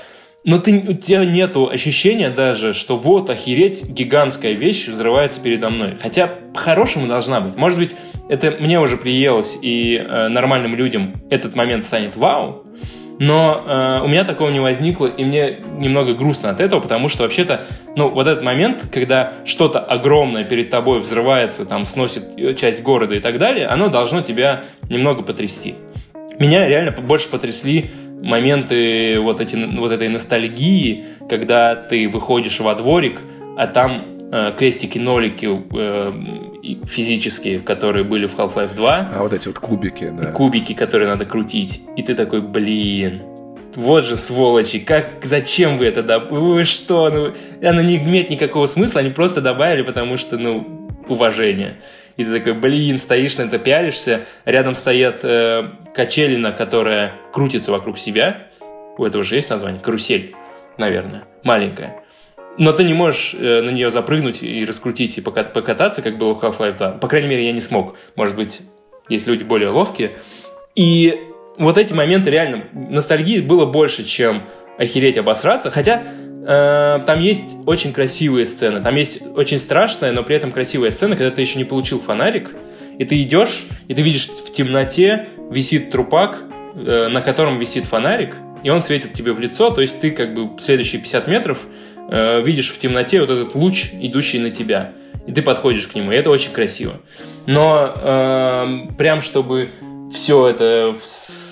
Но ты, у тебя нету ощущения даже, что вот, охереть, гигантская вещь взрывается передо мной. Хотя по-хорошему должна быть. Может быть, это мне уже приелось, и э, нормальным людям этот момент станет вау, но э, у меня такого не возникло, и мне немного грустно от этого, потому что вообще-то, ну, вот этот момент, когда что-то огромное перед тобой взрывается, там, сносит часть города и так далее, оно должно тебя немного потрясти. Меня реально больше потрясли моменты вот, эти, вот этой ностальгии, когда ты выходишь во дворик, а там э, крестики-нолики э, физические, которые были в Half-Life 2. А вот эти вот кубики, да. Кубики, которые надо крутить. И ты такой, блин, вот же сволочи, как, зачем вы это добавили? Вы что? Ну, оно не имеет никакого смысла, они просто добавили, потому что, ну, уважение. И ты такой, блин, стоишь на это, пялишься, рядом стоят э, качелина, которая крутится вокруг себя. У этого же есть название? Карусель, наверное, маленькая. Но ты не можешь э, на нее запрыгнуть и раскрутить и покататься, как было в Half-Life 2. По крайней мере, я не смог. Может быть, есть люди более ловкие. И вот эти моменты реально, ностальгии было больше, чем охереть обосраться. Хотя э, там есть очень красивые сцены. Там есть очень страшная, но при этом красивая сцена, когда ты еще не получил фонарик, и ты идешь, и ты видишь в темноте висит трупак, э, на котором висит фонарик, и он светит тебе в лицо, то есть ты как бы следующие 50 метров э, видишь в темноте вот этот луч, идущий на тебя, и ты подходишь к нему, и это очень красиво. Но э, прям чтобы все это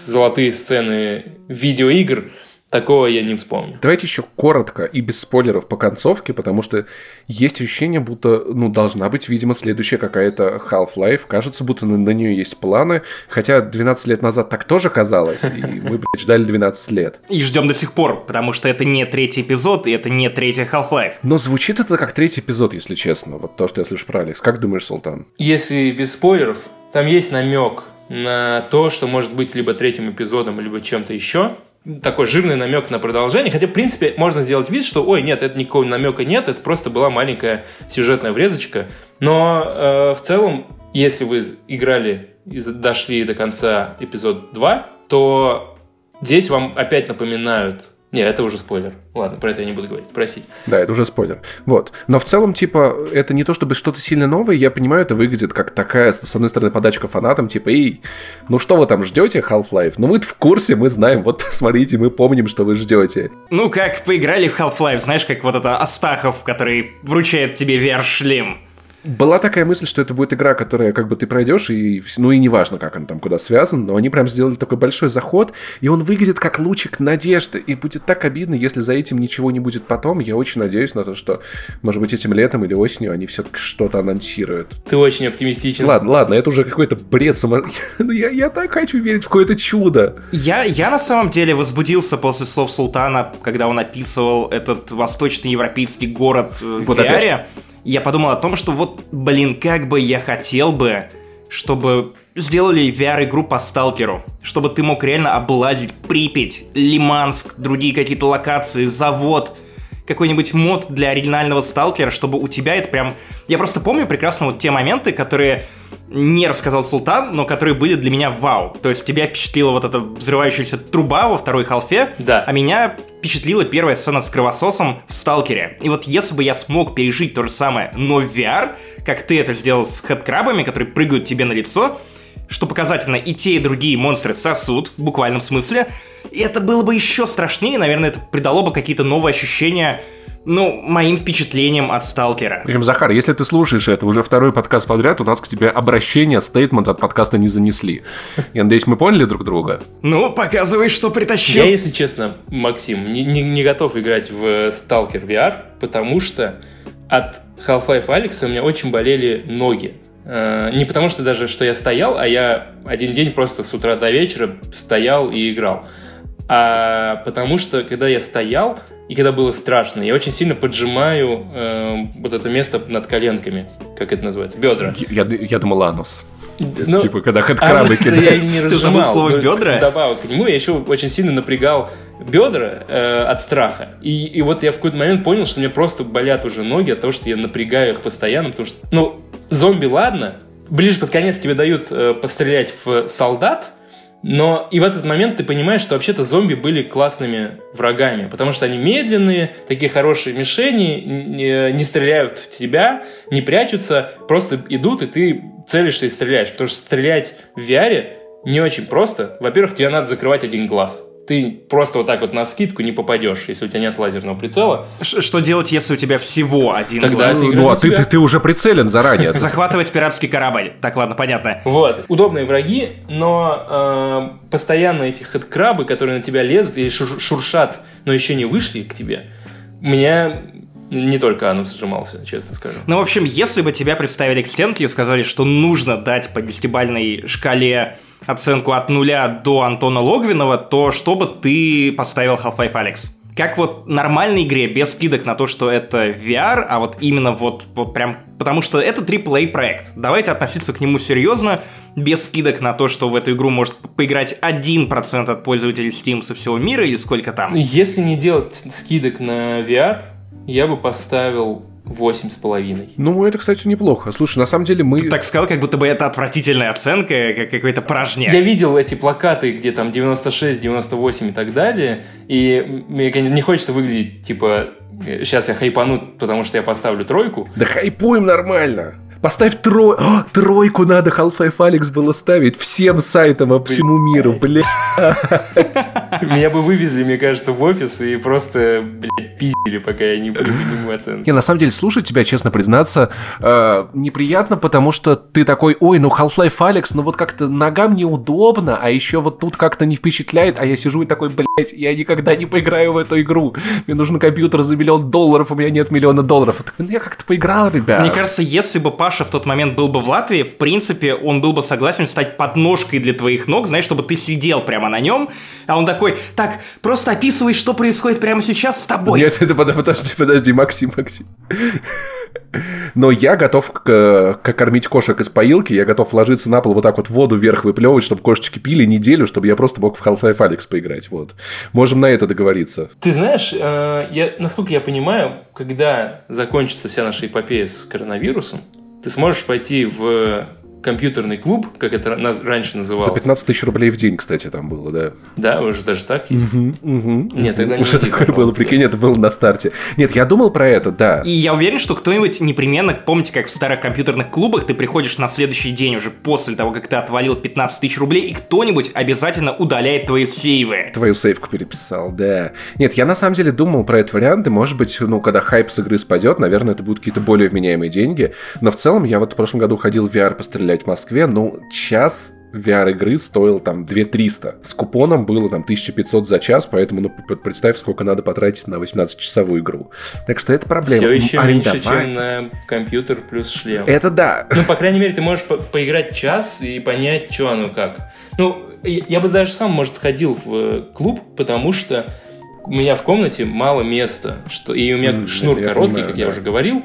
золотые сцены видеоигр, Такого я не вспомню. Давайте еще коротко и без спойлеров по концовке, потому что есть ощущение, будто, ну, должна быть, видимо, следующая какая-то Half-Life. Кажется, будто на, на нее есть планы. Хотя 12 лет назад так тоже казалось, и мы, блядь, ждали 12 лет. И ждем до сих пор, потому что это не третий эпизод, и это не третий Half-Life. Но звучит это как третий эпизод, если честно. Вот то, что я слышу про Алекс. Как думаешь, Султан? Если без спойлеров, там есть намек на то, что может быть либо третьим эпизодом, либо чем-то еще такой жирный намек на продолжение. Хотя, в принципе, можно сделать вид, что, ой, нет, это никакого намека нет, это просто была маленькая сюжетная врезочка. Но э, в целом, если вы играли и дошли до конца эпизод 2, то здесь вам опять напоминают не, это уже спойлер. Ладно, про это я не буду говорить. Простите. Да, это уже спойлер. Вот. Но в целом, типа, это не то чтобы что-то сильно новое. Я понимаю, это выглядит как такая, с одной стороны, подачка фанатам, типа, эй, ну что вы там ждете Half-Life? Ну мы в курсе, мы знаем, вот [laughs] смотрите, мы помним, что вы ждете. Ну, как поиграли в Half-Life, знаешь, как вот это Астахов, который вручает тебе VR-шлем. Была такая мысль, что это будет игра, которая как бы ты пройдешь, и, ну и неважно, как он там куда связан, но они прям сделали такой большой заход, и он выглядит как лучик надежды, и будет так обидно, если за этим ничего не будет потом. Я очень надеюсь на то, что, может быть, этим летом или осенью они все-таки что-то анонсируют. Ты очень оптимистичен. Ладно, ладно, это уже какой-то бред сума... [laughs] ну, я, я так хочу верить в какое-то чудо. Я, я на самом деле возбудился после слов Султана, когда он описывал этот восточноевропейский город в вот VR. Опять я подумал о том, что вот, блин, как бы я хотел бы, чтобы сделали VR-игру по сталкеру, чтобы ты мог реально облазить Припять, Лиманск, другие какие-то локации, завод, какой-нибудь мод для оригинального сталкера, чтобы у тебя это прям... Я просто помню прекрасно вот те моменты, которые не рассказал Султан, но которые были для меня вау. То есть тебя впечатлила вот эта взрывающаяся труба во второй халфе, да. а меня впечатлила первая сцена с кровососом в Сталкере. И вот если бы я смог пережить то же самое, но в VR, как ты это сделал с хэдкрабами, которые прыгают тебе на лицо, что показательно, и те, и другие монстры сосут, в буквальном смысле, и это было бы еще страшнее, наверное, это придало бы какие-то новые ощущения ну, моим впечатлением от Сталкера. Причем, Захар, если ты слушаешь это уже второй подкаст подряд, у нас к тебе обращение, стейтмент от подкаста не занесли. Я надеюсь, мы поняли друг друга? Ну, показывай, что притащил. Я, если честно, Максим, не, не, не готов играть в Stalker VR, потому что от Half-Life Алекса у меня очень болели ноги. Э, не потому что даже, что я стоял, а я один день просто с утра до вечера стоял и играл. а потому что, когда я стоял, и когда было страшно, я очень сильно поджимаю э, вот это место над коленками, как это называется, бедра. Я, я думал, анус. Ну, типа, когда хэдкрабы я кидают. не Ты разжимал. забыл слово «бедра»? Вдобавок к нему я еще очень сильно напрягал бедра э, от страха. И, и вот я в какой-то момент понял, что мне просто болят уже ноги от того, что я напрягаю их постоянно, потому что, ну, зомби, ладно, ближе под конец тебе дают э, пострелять в солдат, но и в этот момент ты понимаешь, что вообще-то зомби были классными врагами, потому что они медленные, такие хорошие мишени, не, не стреляют в тебя, не прячутся, просто идут, и ты целишься и стреляешь. Потому что стрелять в VR не очень просто. Во-первых, тебе надо закрывать один глаз. Ты просто вот так вот на скидку не попадешь, если у тебя нет лазерного прицела. Ш- Что делать, если у тебя всего один Тогда глаз? Ну, а ты, ты, ты уже прицелен заранее. [laughs] Захватывать пиратский корабль. Так, ладно, понятно. Вот. Удобные враги, но э, постоянно эти хэдкрабы, которые на тебя лезут или шур- шуршат, но еще не вышли к тебе, у меня не только анус сжимался, честно скажу. Ну, в общем, если бы тебя представили к стенке и сказали, что нужно дать по десятибальной шкале оценку от нуля до Антона Логвинова, то что бы ты поставил Half-Life Alex? Как вот нормальной игре, без скидок на то, что это VR, а вот именно вот, вот прям... Потому что это AAA проект. Давайте относиться к нему серьезно, без скидок на то, что в эту игру может поиграть 1% от пользователей Steam со всего мира или сколько там. Если не делать скидок на VR, я бы поставил 8,5. Ну, это, кстати, неплохо. Слушай, на самом деле мы... Так сказал, как будто бы это отвратительная оценка, как какой-то порожняк. Я видел эти плакаты, где там 96, 98 и так далее, и мне не хочется выглядеть, типа, сейчас я хайпану, потому что я поставлю тройку, Да хайпуем нормально. Поставь тро... О, [gasps] тройку надо Half-Life Alex было ставить всем сайтам по всему миру, бля. [laughs] Меня бы вывезли, мне кажется, в офис и просто, блядь, пиздили, пока я не подниму оценки. Не, на самом деле, слушать тебя, честно признаться, э, неприятно, потому что ты такой, ой, ну Half-Life Alex, ну вот как-то ногам неудобно, а еще вот тут как-то не впечатляет, а я сижу и такой, блядь, я никогда не поиграю в эту игру. Мне нужен компьютер за миллион долларов, у меня нет миллиона долларов. Ну я как-то поиграл, ребят. Мне кажется, если бы Паша в тот момент был бы в Латвии, в принципе, он был бы согласен стать подножкой для твоих ног, знаешь, чтобы ты сидел прямо на нем, а он такой, так, просто описывай, что происходит прямо сейчас с тобой. Нет, [laughs] это под- подожди, подожди, Максим, Максим. Но я готов к, к кормить кошек из поилки, я готов ложиться на пол вот так вот воду вверх выплевывать, чтобы кошечки пили неделю, чтобы я просто мог в Half-Life Alex поиграть. Вот. Можем на это договориться. Ты знаешь, э, я, насколько я понимаю, когда закончится вся наша эпопея с коронавирусом, ты сможешь пойти в компьютерный клуб, как это нас раньше называлось. За 15 тысяч рублей в день, кстати, там было, да. Да, уже даже так есть. Нет, тогда не Уже такое было, прикинь, это было на старте. Нет, я думал про это, да. И я уверен, что кто-нибудь непременно, помните, как в старых компьютерных клубах ты приходишь на следующий день уже после того, как ты отвалил 15 тысяч рублей, и кто-нибудь обязательно удаляет твои сейвы. Твою сейвку переписал, да. Нет, я на самом деле думал про этот вариант, и может быть, ну, когда хайп с игры спадет, наверное, это будут какие-то более вменяемые деньги. Но в целом, я вот в прошлом году ходил в VR пострелять в Москве, ну, час VR-игры стоил там 2300. С купоном было там 1500 за час, поэтому, ну, представь, сколько надо потратить на 18-часовую игру. Так что это проблема. Все еще меньше, чем на компьютер плюс шлем. Это да. Ну, по крайней мере, ты можешь по- поиграть час и понять, что оно как. Ну, я я бы даже сам, может, ходил в э, клуб, потому что у меня в комнате мало места, что и у меня М, шнур я короткий, понимаю, как я да. уже говорил,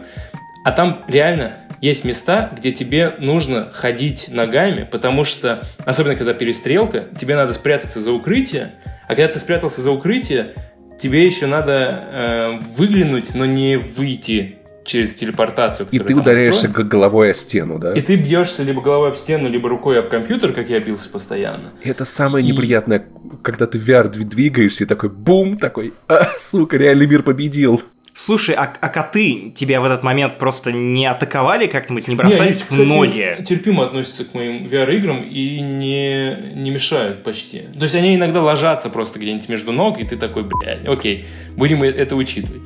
а там реально есть места, где тебе нужно ходить ногами, потому что, особенно когда перестрелка, тебе надо спрятаться за укрытие, а когда ты спрятался за укрытие, тебе еще надо э, выглянуть, но не выйти через телепортацию. И ты ударяешься устроена. г- головой о стену, да? И ты бьешься либо головой об стену, либо рукой об компьютер, как я бился постоянно. Это самое И- неприятное, когда ты в VR дви- двигаешься и такой бум, такой, а, сука, реальный мир победил. Слушай, а, а коты тебя в этот момент просто не атаковали как-нибудь, не бросались Не, в они, кстати, ноги? терпимо относятся к моим VR-играм и не, не мешают почти. То есть они иногда ложатся просто где-нибудь между ног, и ты такой, блядь, окей, будем это учитывать.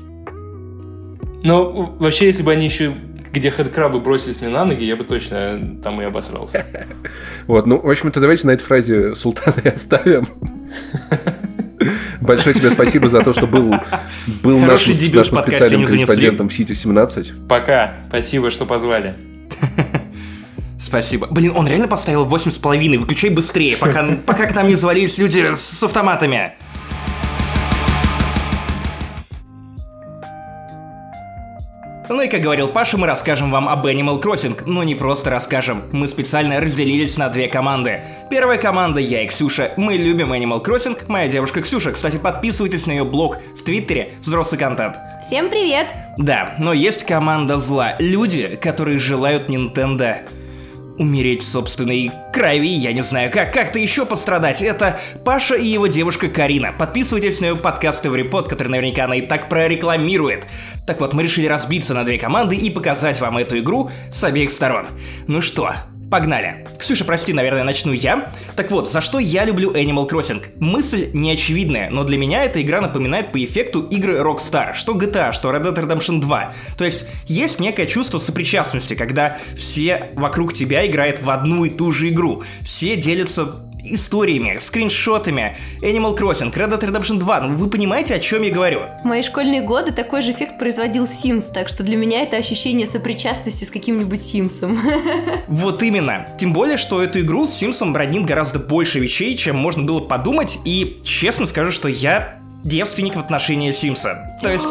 Но вообще, если бы они еще где хэдкрабы бросились мне на ноги, я бы точно там и обосрался. [laughs] Вот, ну, в общем-то, давайте на этой фразе Султана и оставим. [laughs] Большое тебе спасибо за то, что был, был нашим, нашим специальным корреспондентом в Сити 17. Пока. Спасибо, что позвали. [laughs] Спасибо. Блин, он реально поставил 8,5. Выключай быстрее, пока, пока к нам не завалились люди с автоматами. Ну и как говорил Паша, мы расскажем вам об Animal Crossing, но не просто расскажем. Мы специально разделились на две команды. Первая команда я и Ксюша. Мы любим Animal Crossing, моя девушка Ксюша. Кстати, подписывайтесь на ее блог в Твиттере «Взрослый контент». Всем привет! Да, но есть команда зла. Люди, которые желают Nintendo умереть в собственной крови, я не знаю как, как-то еще пострадать. Это Паша и его девушка Карина. Подписывайтесь на ее подкаст Эврипод, который наверняка она и так прорекламирует. Так вот, мы решили разбиться на две команды и показать вам эту игру с обеих сторон. Ну что, Погнали. Ксюша, прости, наверное, начну я. Так вот, за что я люблю Animal Crossing? Мысль не очевидная, но для меня эта игра напоминает по эффекту игры Rockstar, что GTA, что Red Dead Redemption 2. То есть есть некое чувство сопричастности, когда все вокруг тебя играют в одну и ту же игру. Все делятся историями, скриншотами, Animal Crossing, Red Dead Redemption 2. Ну, вы понимаете, о чем я говорю? В мои школьные годы такой же эффект производил Sims, так что для меня это ощущение сопричастности с каким-нибудь Симсом. [laughs] Вот именно. Тем более, что эту игру с Симсом роднит гораздо больше вещей, чем можно было подумать, и честно скажу, что я девственник в отношении Симса. То есть,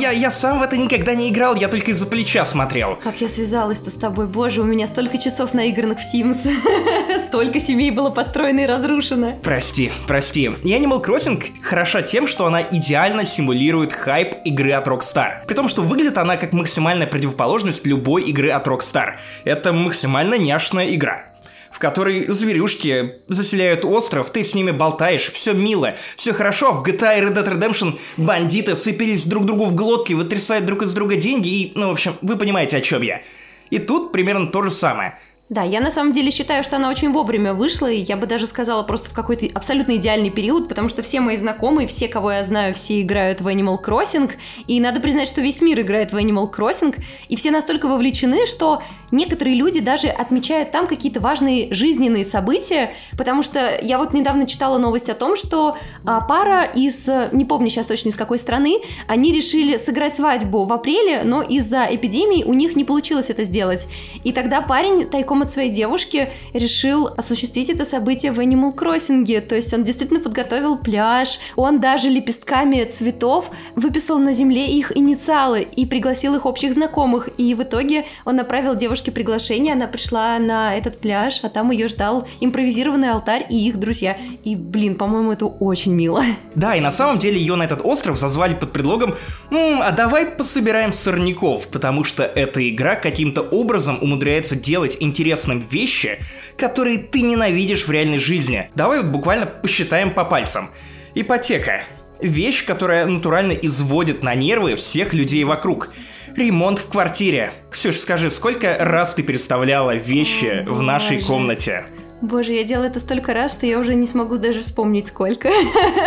я, я сам в это никогда не играл, я только из-за плеча смотрел. Как я связалась-то с тобой, боже, у меня столько часов наигранных в Sims. [laughs] Столько семей было построено и разрушено. Прости, прости. И Animal Crossing хороша тем, что она идеально симулирует хайп игры от Rockstar. При том, что выглядит она как максимальная противоположность любой игры от Rockstar. Это максимально няшная игра в которой зверюшки заселяют остров, ты с ними болтаешь, все мило, все хорошо, в GTA и Red Dead Redemption бандиты сыпились друг другу в глотки, вытрясают друг из друга деньги и, ну, в общем, вы понимаете, о чем я. И тут примерно то же самое. Да, я на самом деле считаю, что она очень вовремя вышла, и я бы даже сказала просто в какой-то абсолютно идеальный период, потому что все мои знакомые, все, кого я знаю, все играют в Animal Crossing, и надо признать, что весь мир играет в Animal Crossing, и все настолько вовлечены, что некоторые люди даже отмечают там какие-то важные жизненные события, потому что я вот недавно читала новость о том, что а, пара из, не помню сейчас точно из какой страны, они решили сыграть свадьбу в апреле, но из-за эпидемии у них не получилось это сделать. И тогда парень тайком от своей девушки решил осуществить это событие в Animal Crossing, то есть он действительно подготовил пляж, он даже лепестками цветов выписал на земле их инициалы и пригласил их общих знакомых, и в итоге он направил девушке приглашение, она пришла на этот пляж, а там ее ждал импровизированный алтарь и их друзья. И, блин, по-моему, это очень мило. Да, и на самом деле ее на этот остров зазвали под предлогом «М, а давай пособираем сорняков, потому что эта игра каким-то образом умудряется делать интересным вещи, которые ты ненавидишь в реальной жизни. Давай вот буквально посчитаем по пальцам. Ипотека. Вещь, которая натурально изводит на нервы всех людей вокруг – ремонт в квартире. Ксюш, скажи, сколько раз ты переставляла вещи О, в нашей комнате? Боже, я делала это столько раз, что я уже не смогу даже вспомнить сколько.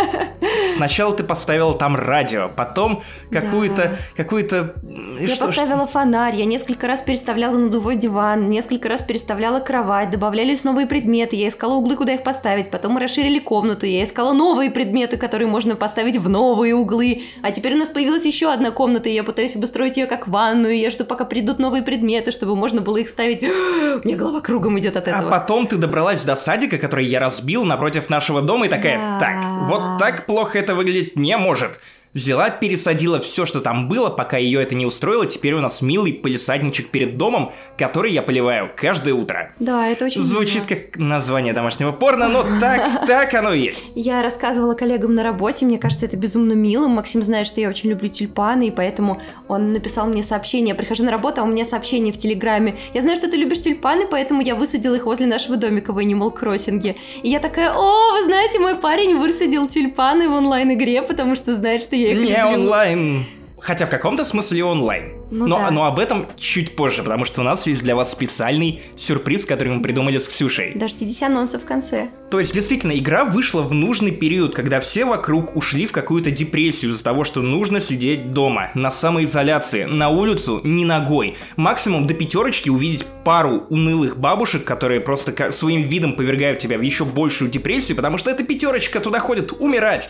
[laughs] Сначала ты поставила там радио, потом какую-то... Да. какую-то... Я что, поставила что? фонарь, я несколько раз переставляла надувой диван, несколько раз переставляла кровать, добавлялись новые предметы, я искала углы, куда их поставить, потом мы расширили комнату, я искала новые предметы, которые можно поставить в новые углы, а теперь у нас появилась еще одна комната, и я пытаюсь обустроить ее как ванную, я жду, пока придут новые предметы, чтобы можно было их ставить. [gasps] У меня голова кругом идет от а этого. А потом ты добралась до садика, который я разбил напротив нашего дома, и такая, да. так, вот так плохо это выглядеть не может. Взяла, пересадила все, что там было, пока ее это не устроило. Теперь у нас милый полисадничек перед домом, который я поливаю каждое утро. Да, это очень Звучит мило. как название домашнего порно, но [laughs] так, так оно и есть. Я рассказывала коллегам на работе, мне кажется, это безумно мило. Максим знает, что я очень люблю тюльпаны, и поэтому он написал мне сообщение. Я прихожу на работу, а у меня сообщение в Телеграме. Я знаю, что ты любишь тюльпаны, поэтому я высадила их возле нашего домика в Animal Crossing. И я такая, о, вы знаете, мой парень высадил тюльпаны в онлайн-игре, потому что знает, что я их Не люблю. онлайн. Хотя в каком-то смысле онлайн. Ну, но, да. но об этом чуть позже, потому что у нас есть для вас специальный сюрприз, который мы придумали с Ксюшей. Дождитесь анонса в конце. То есть, действительно, игра вышла в нужный период, когда все вокруг ушли в какую-то депрессию из-за того, что нужно сидеть дома, на самоизоляции, на улицу ни ногой. Максимум до пятерочки увидеть пару унылых бабушек, которые просто своим видом повергают тебя в еще большую депрессию, потому что эта пятерочка туда ходит умирать.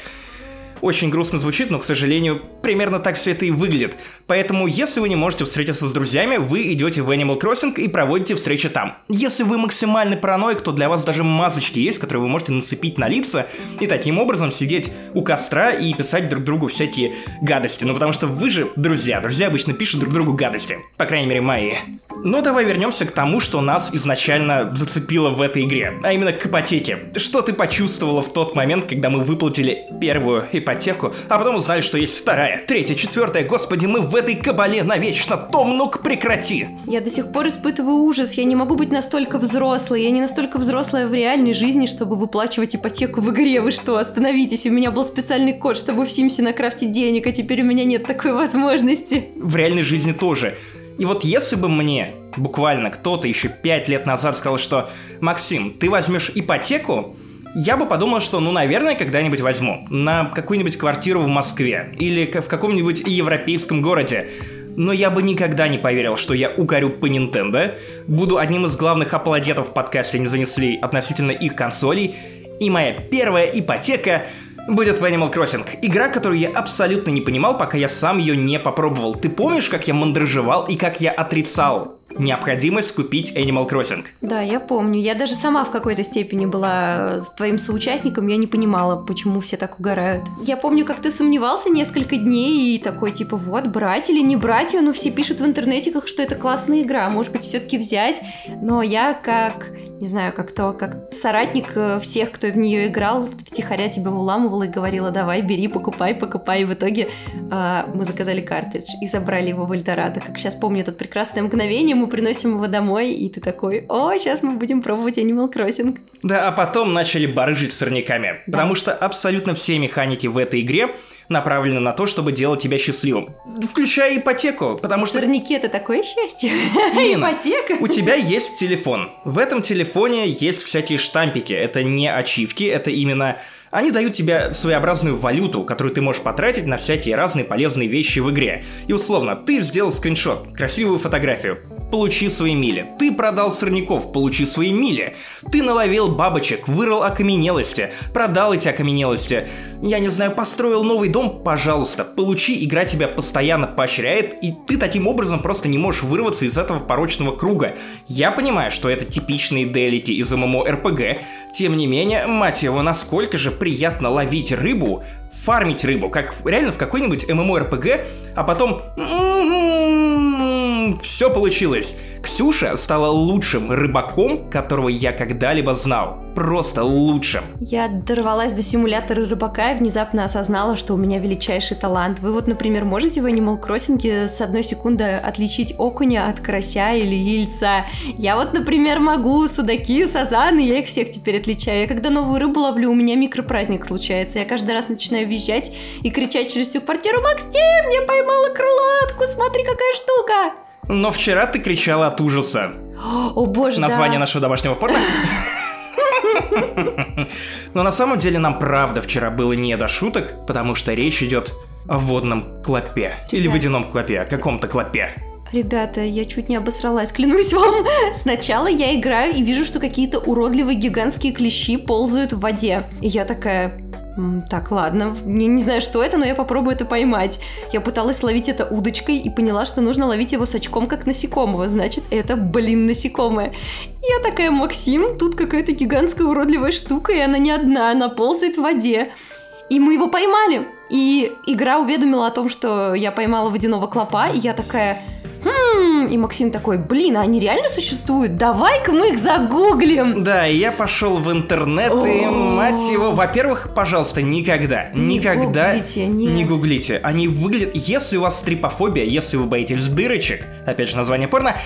Очень грустно звучит, но, к сожалению, примерно так все это и выглядит. Поэтому, если вы не можете встретиться с друзьями, вы идете в Animal Crossing и проводите встречи там. Если вы максимальный параноик, то для вас даже масочки есть, которые вы можете нацепить на лица и таким образом сидеть у костра и писать друг другу всякие гадости. Ну потому что вы же друзья. Друзья обычно пишут друг другу гадости. По крайней мере, мои. Но давай вернемся к тому, что нас изначально зацепило в этой игре, а именно к ипотеке. Что ты почувствовала в тот момент, когда мы выплатили первую ипотеку, а потом узнали, что есть вторая, третья, четвертая, господи, мы в этой кабале навечно, Том, ну-ка прекрати! Я до сих пор испытываю ужас, я не могу быть настолько взрослой, я не настолько взрослая в реальной жизни, чтобы выплачивать ипотеку в игре, вы что, остановитесь, у меня был специальный код, чтобы в Симсе накрафтить денег, а теперь у меня нет такой возможности. В реальной жизни тоже. И вот если бы мне буквально кто-то еще пять лет назад сказал, что «Максим, ты возьмешь ипотеку», я бы подумал, что, ну, наверное, когда-нибудь возьму. На какую-нибудь квартиру в Москве. Или в каком-нибудь европейском городе. Но я бы никогда не поверил, что я укорю по Nintendo, буду одним из главных аплодетов в подкасте «Не занесли» относительно их консолей, и моя первая ипотека будет в Animal Crossing. Игра, которую я абсолютно не понимал, пока я сам ее не попробовал. Ты помнишь, как я мандражевал и как я отрицал необходимость купить Animal Crossing. Да, я помню. Я даже сама в какой-то степени была твоим соучастником, я не понимала, почему все так угорают. Я помню, как ты сомневался несколько дней и такой, типа, вот, брать или не брать ее, но все пишут в интернете, что это классная игра, может быть, все-таки взять. Но я как не знаю, как то, как соратник э, всех, кто в нее играл, втихаря тебя выламывала и говорила, давай, бери, покупай, покупай. И в итоге э, мы заказали картридж и забрали его в Эльдорадо. Как сейчас помню это прекрасное мгновение, мы приносим его домой, и ты такой, о, сейчас мы будем пробовать Animal Crossing. Да, а потом начали барыжить сорняками. Да. Потому что абсолютно все механики в этой игре направлены на то, чтобы делать тебя счастливым. Включая ипотеку, потому что... Сорняки — это такое счастье. Ипотека. У тебя есть телефон. В этом телефоне есть всякие штампики. Это не ачивки, это именно они дают тебе своеобразную валюту, которую ты можешь потратить на всякие разные полезные вещи в игре. И условно, ты сделал скриншот, красивую фотографию, получи свои мили. Ты продал сорняков, получи свои мили. Ты наловил бабочек, вырыл окаменелости, продал эти окаменелости. Я не знаю, построил новый дом, пожалуйста, получи, игра тебя постоянно поощряет, и ты таким образом просто не можешь вырваться из этого порочного круга. Я понимаю, что это типичные делити из ММО-РПГ, тем не менее, мать его, насколько же приятно ловить рыбу, фармить рыбу, как реально в какой-нибудь ММО-РПГ, а потом... М-м-м, Все получилось. Ксюша стала лучшим рыбаком, которого я когда-либо знал. Просто лучшим. Я дорвалась до симулятора рыбака и внезапно осознала, что у меня величайший талант. Вы вот, например, можете в Animal Crossing с одной секунды отличить окуня от карася или яйца. Я вот, например, могу судаки, сазаны, я их всех теперь отличаю. Я когда новую рыбу ловлю, у меня микропраздник случается. Я каждый раз начинаю визжать и кричать через всю квартиру «Максим, я поймала крылатку, смотри, какая штука!» Но вчера ты кричала от ужаса. О боже, Название да. нашего домашнего порно? Но на самом деле нам правда вчера было не до шуток, потому что речь идет о водном клопе. Или водяном клопе, о каком-то клопе. Ребята, я чуть не обосралась, клянусь вам. Сначала я играю и вижу, что какие-то уродливые гигантские клещи ползают в воде. И я такая, так, ладно, не, не знаю, что это, но я попробую это поймать. Я пыталась ловить это удочкой и поняла, что нужно ловить его с очком, как насекомого. Значит, это, блин, насекомое. Я такая, Максим, тут какая-то гигантская уродливая штука, и она не одна, она ползает в воде. И мы его поймали. И игра уведомила о том, что я поймала водяного клопа, и я такая, Хм, и Максим такой, блин, а они реально существуют? Давай-ка мы их загуглим. Да, и я пошел в интернет и, мать его, во-первых, пожалуйста, никогда, никогда не гуглите. Они выглядят, если у вас трипофобия, если вы боитесь дырочек, опять же название порно,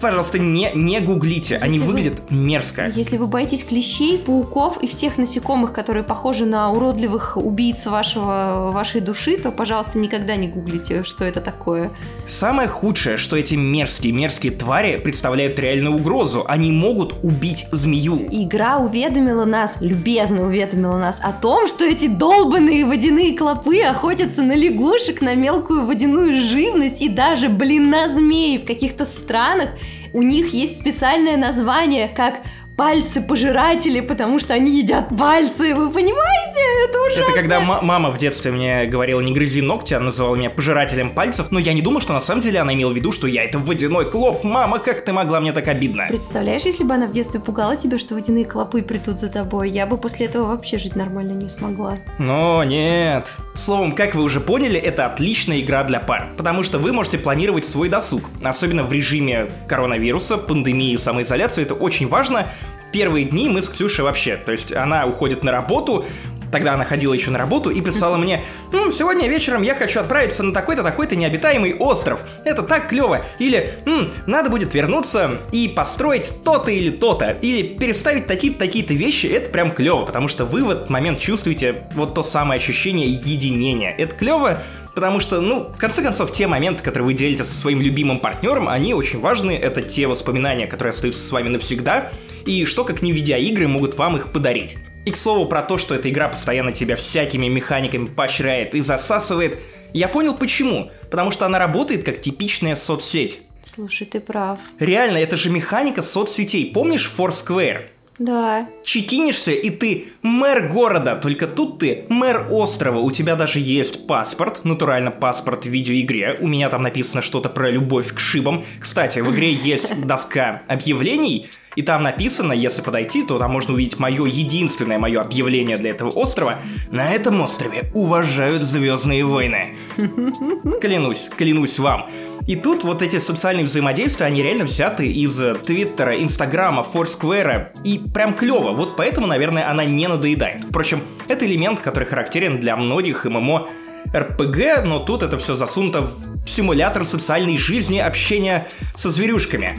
пожалуйста, не, не гуглите, они вы- выглядят мерзко. Если вы боитесь клещей, пауков и всех насекомых, которые похожи на уродливых убийц вашего, вашей души, то, пожалуйста, никогда не гуглите, что это такое. Самое худшее, что эти мерзкие, мерзкие твари представляют реальную угрозу. Они могут убить змею. Игра уведомила нас, любезно уведомила нас о том, что эти долбанные водяные клопы охотятся на лягушек, на мелкую водяную живность и даже, блин, на змей. В каких-то странах у них есть специальное название, как пальцы-пожиратели, потому что они едят пальцы, вы понимаете? Это ужасно. Это когда мама в детстве мне говорила, не грызи ногти, она называла меня пожирателем пальцев, но я не думал, что на самом деле она имела в виду, что я это водяной клоп. Мама, как ты могла мне так обидно? Представляешь, если бы она в детстве пугала тебя, что водяные клопы придут за тобой, я бы после этого вообще жить нормально не смогла. Но нет. Словом, как вы уже поняли, это отличная игра для пар, потому что вы можете планировать свой досуг, особенно в режиме коронавируса, пандемии и самоизоляции, это очень важно, первые дни мы с Ксюшей вообще. То есть она уходит на работу, Тогда она ходила еще на работу и писала мне «М, «Сегодня вечером я хочу отправиться на такой-то, такой-то необитаемый остров. Это так клево!» Или «М, «Надо будет вернуться и построить то-то или то-то». Или «Переставить такие-то, такие-то вещи». Это прям клево, потому что вы в этот момент чувствуете вот то самое ощущение единения. Это клево, Потому что, ну, в конце концов, те моменты, которые вы делите со своим любимым партнером, они очень важны. Это те воспоминания, которые остаются с вами навсегда. И что, как не видеоигры, могут вам их подарить. И к слову про то, что эта игра постоянно тебя всякими механиками поощряет и засасывает, я понял почему. Потому что она работает как типичная соцсеть. Слушай, ты прав. Реально, это же механика соцсетей. Помнишь Foursquare? Да. Чекинишься, и ты мэр города, только тут ты мэр острова. У тебя даже есть паспорт, натурально паспорт в видеоигре. У меня там написано что-то про любовь к шибам. Кстати, в игре есть [laughs] доска объявлений, и там написано, если подойти, то там можно увидеть мое единственное мое объявление для этого острова. На этом острове уважают Звездные войны. [laughs] Клянусь, клянусь вам. И тут вот эти социальные взаимодействия, они реально взяты из Твиттера, Инстаграма, Форсквера. И прям клево. Вот поэтому, наверное, она не надоедает. Впрочем, это элемент, который характерен для многих ММО РПГ, но тут это все засунуто в симулятор социальной жизни, общения со зверюшками.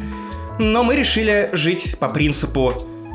Но мы решили жить по принципу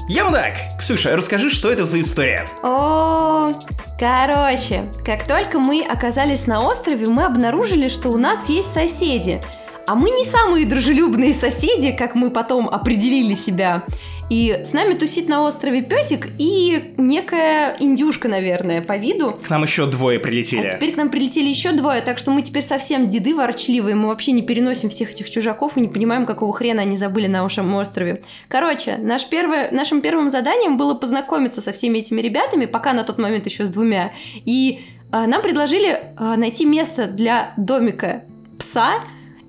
Ямдак! Ксюша, расскажи, что это за история? О, короче, как только мы оказались на острове, мы обнаружили, что у нас есть соседи. А мы не самые дружелюбные соседи, как мы потом определили себя. И с нами тусит на острове песик и некая индюшка, наверное, по виду. К нам еще двое прилетели. А теперь к нам прилетели еще двое, так что мы теперь совсем деды ворчливые, мы вообще не переносим всех этих чужаков и не понимаем, какого хрена они забыли на нашем острове. Короче, наш первый, нашим первым заданием было познакомиться со всеми этими ребятами, пока на тот момент еще с двумя, и э, нам предложили э, найти место для домика пса,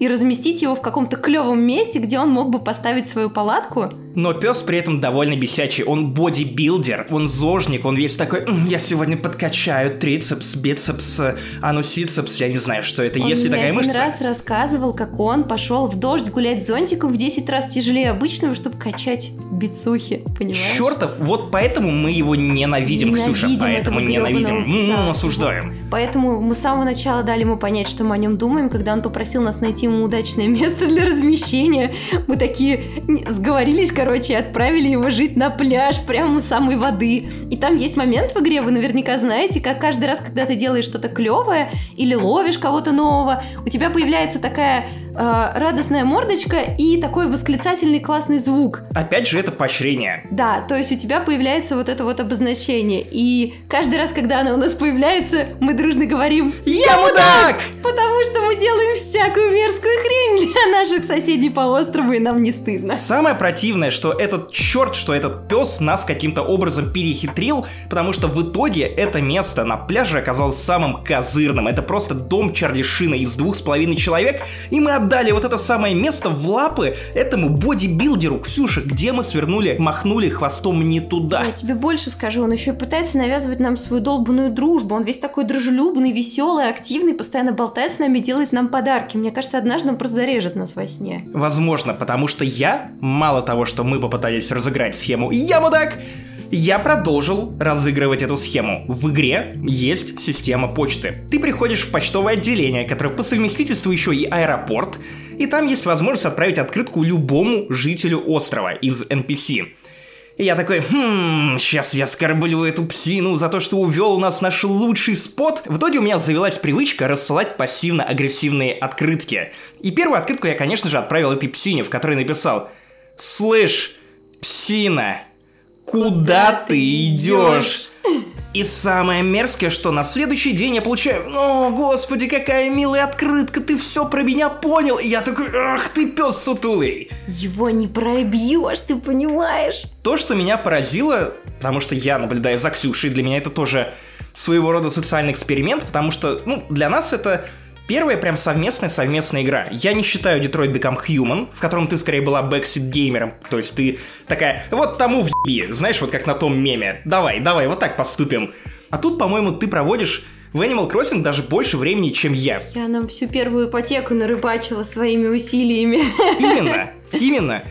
и разместить его в каком-то клевом месте, где он мог бы поставить свою палатку. Но пес при этом довольно бесячий. Он бодибилдер, он зожник, он весь такой, «М, я сегодня подкачаю трицепс, бицепс, анусицепс, я не знаю, что это, Он есть ли мне такая один мышца. раз рассказывал, как он пошел в дождь гулять с зонтиком в 10 раз тяжелее обычного, чтобы качать бицухи, понимаешь? Чертов, вот поэтому мы его ненавидим, Ксюша, Ненавидим поэтому этого ненавидим, грёбаного М, пса. осуждаем. Поэтому мы с самого начала дали ему понять, что мы о нем думаем, когда он попросил нас найти ему удачное место для размещения. Мы такие сговорились, короче, и отправили его жить на пляж, прямо у самой воды. И там есть момент в игре, вы наверняка знаете, как каждый раз, когда ты делаешь что-то клевое или ловишь кого-то нового, у тебя появляется такая э, радостная мордочка и такой восклицательный классный звук. Опять же, это поощрение. Да, то есть у тебя появляется вот это вот обозначение. И каждый раз, когда оно у нас появляется, мы дружно говорим Я мудак! Потому что мы делаем всякую мерзкую хрень для наших соседей по острову, и нам не стыдно. Самое противное, что этот черт, что этот пес нас каким-то образом перехитрил, потому что в итоге это место на пляже оказалось самым козырным. Это просто дом Чарли Шина из двух с половиной человек, и мы отдали вот это самое место в лапы этому бодибилдеру. Ксюша, где мы свернули, махнули хвостом не туда. Я тебе больше скажу, он еще и пытается навязывать нам свою долбанную дружбу. Он весь такой дружелюбный, веселый, активный, постоянно болтает с нами, делает нам подарки. Мне кажется, однажды он просто зарежет нас во сне. Возможно, потому что я, мало того, что мы попытались разыграть схему «Я мудак», я продолжил разыгрывать эту схему. В игре есть система почты. Ты приходишь в почтовое отделение, которое по совместительству еще и аэропорт, и там есть возможность отправить открытку любому жителю острова из NPC. И я такой, хм, сейчас я скорблю эту псину за то, что увел у нас наш лучший спот. В итоге у меня завелась привычка рассылать пассивно-агрессивные открытки. И первую открытку я, конечно же, отправил этой псине, в которой написал «Слышь, псина, куда ты идешь?» И самое мерзкое, что на следующий день я получаю, о, господи, какая милая открытка, ты все про меня понял. И я такой, ах ты пес сутулый. Его не пробьешь, ты понимаешь? То, что меня поразило, потому что я наблюдаю за Ксюшей, для меня это тоже своего рода социальный эксперимент, потому что, ну, для нас это Первая прям совместная-совместная игра. Я не считаю Detroit Become Human, в котором ты скорее была backseat геймером. То есть ты такая, вон тому уеби, знаешь, вот как на том меме. Давай, давай, вот так поступим. А тут, по-моему, ты проводишь в Animal Crossing даже больше времени, чем я. Я нам всю первую ипотеку нарыбачила своими усилиями. Именно, [laughs] именно.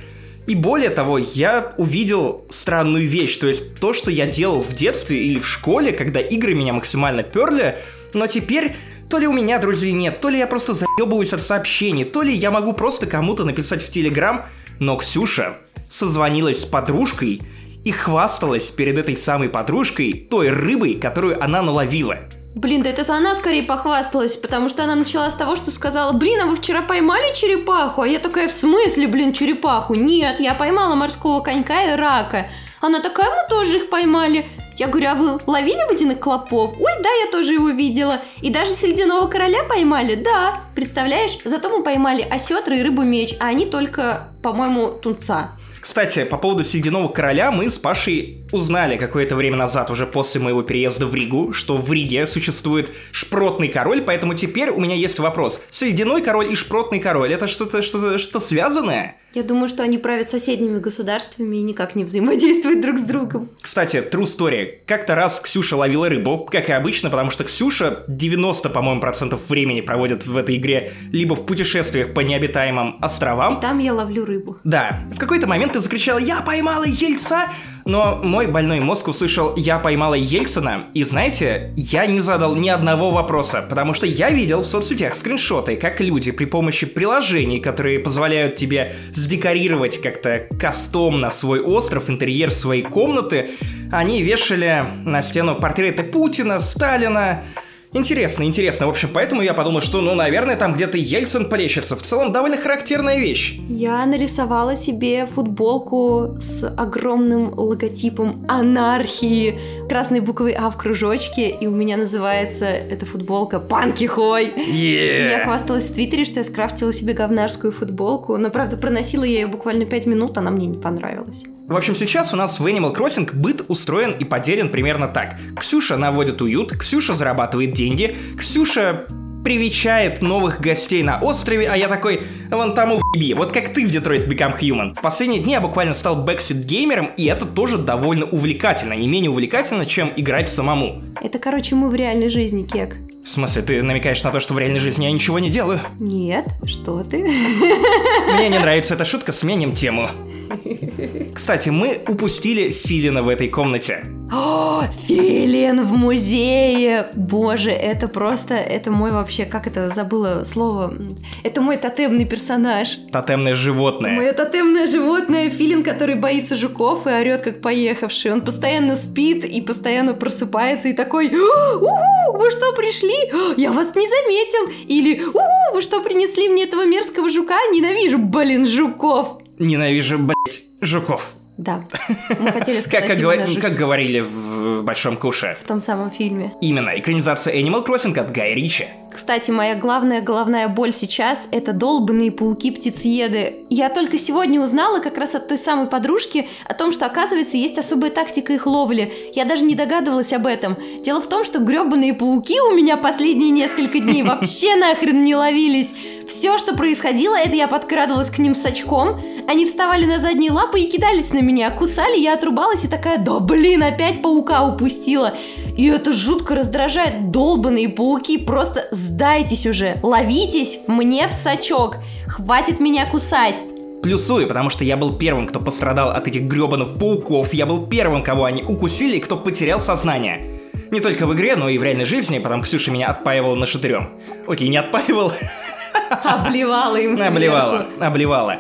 И более того, я увидел странную вещь, то есть то, что я делал в детстве или в школе, когда игры меня максимально перли, но теперь то ли у меня друзей нет, то ли я просто заебываюсь от сообщений, то ли я могу просто кому-то написать в Телеграм, но Ксюша созвонилась с подружкой и хвасталась перед этой самой подружкой той рыбой, которую она наловила. Блин, да это она скорее похвасталась, потому что она начала с того, что сказала, блин, а вы вчера поймали черепаху? А я такая, в смысле, блин, черепаху? Нет, я поймала морского конька и рака. Она такая, мы тоже их поймали. Я говорю, а вы ловили водяных клопов? Ой, да, я тоже его видела. И даже ледяного короля поймали? Да. Представляешь? Зато мы поймали осетра и рыбу-меч, а они только, по-моему, тунца. Кстати, по поводу Сединого Короля мы с Пашей узнали какое-то время назад, уже после моего переезда в Ригу, что в Риге существует шпротный король, поэтому теперь у меня есть вопрос. Сединой король и шпротный король, это что-то что-то что связанное? Я думаю, что они правят соседними государствами и никак не взаимодействуют друг с другом. Кстати, true story. Как-то раз Ксюша ловила рыбу, как и обычно, потому что Ксюша 90, по-моему, процентов времени проводит в этой игре либо в путешествиях по необитаемым островам. Там я ловлю рыбу. Да. В какой-то момент ты закричала «Я поймала Ельца!» Но мой больной мозг услышал «Я поймала Ельцина», и знаете, я не задал ни одного вопроса, потому что я видел в соцсетях скриншоты, как люди при помощи приложений, которые позволяют тебе сдекорировать как-то кастомно свой остров, интерьер своей комнаты, они вешали на стену портреты Путина, Сталина, Интересно, интересно. В общем, поэтому я подумал, что, ну, наверное, там где-то Ельцин плещется. В целом, довольно характерная вещь. Я нарисовала себе футболку с огромным логотипом анархии, красной буквой А в кружочке, и у меня называется эта футболка «Панки Хой». Yeah. Я хвасталась в Твиттере, что я скрафтила себе говнарскую футболку, но, правда, проносила я ее буквально 5 минут, она мне не понравилась. В общем, сейчас у нас в Animal Crossing быт устроен и поделен примерно так. Ксюша наводит уют, Ксюша зарабатывает деньги, Ксюша привечает новых гостей на острове, а я такой, вон там уеби, вот как ты в Detroit Become Human. В последние дни я буквально стал backseat геймером, и это тоже довольно увлекательно, не менее увлекательно, чем играть самому. Это, короче, мы в реальной жизни, Кек. В смысле, ты намекаешь на то, что в реальной жизни я ничего не делаю? Нет, что ты? Мне не нравится эта шутка, сменим тему. [laughs] Кстати, мы упустили Филина в этой комнате. О, Филин в музее! Боже, это просто, это мой вообще, как это, забыла слово. Это мой тотемный персонаж. Тотемное животное. Мое тотемное животное Филин, который боится жуков и орет как поехавший. Он постоянно спит и постоянно просыпается и такой «Уху, вы что, пришли? Я вас не заметил!» Или «Уху, вы что, принесли мне этого мерзкого жука? Ненавижу, блин, жуков!» Ненавижу, блять, жуков. Да, мы хотели [laughs] сказать как, говор... как говорили в «Большом куше». В том самом фильме. Именно, экранизация Animal Crossing от Гая Ричи. Кстати, моя главная головная боль сейчас – это долбанные пауки-птицееды. Я только сегодня узнала как раз от той самой подружки о том, что, оказывается, есть особая тактика их ловли. Я даже не догадывалась об этом. Дело в том, что гребаные пауки у меня последние несколько дней вообще нахрен не ловились. Все, что происходило, это я подкрадывалась к ним с очком, они вставали на задние лапы и кидались на меня, кусали, я отрубалась и такая, да блин, опять паука упустила. И это жутко раздражает. Долбаные пауки, просто сдайтесь уже, ловитесь мне в сачок. Хватит меня кусать. Плюсую, потому что я был первым, кто пострадал от этих гребаных пауков, я был первым, кого они укусили и кто потерял сознание. Не только в игре, но и в реальной жизни, потом Ксюша меня отпаивала на шатырем. Окей, не отпаивал. Обливала им сверху. Обливала, обливала.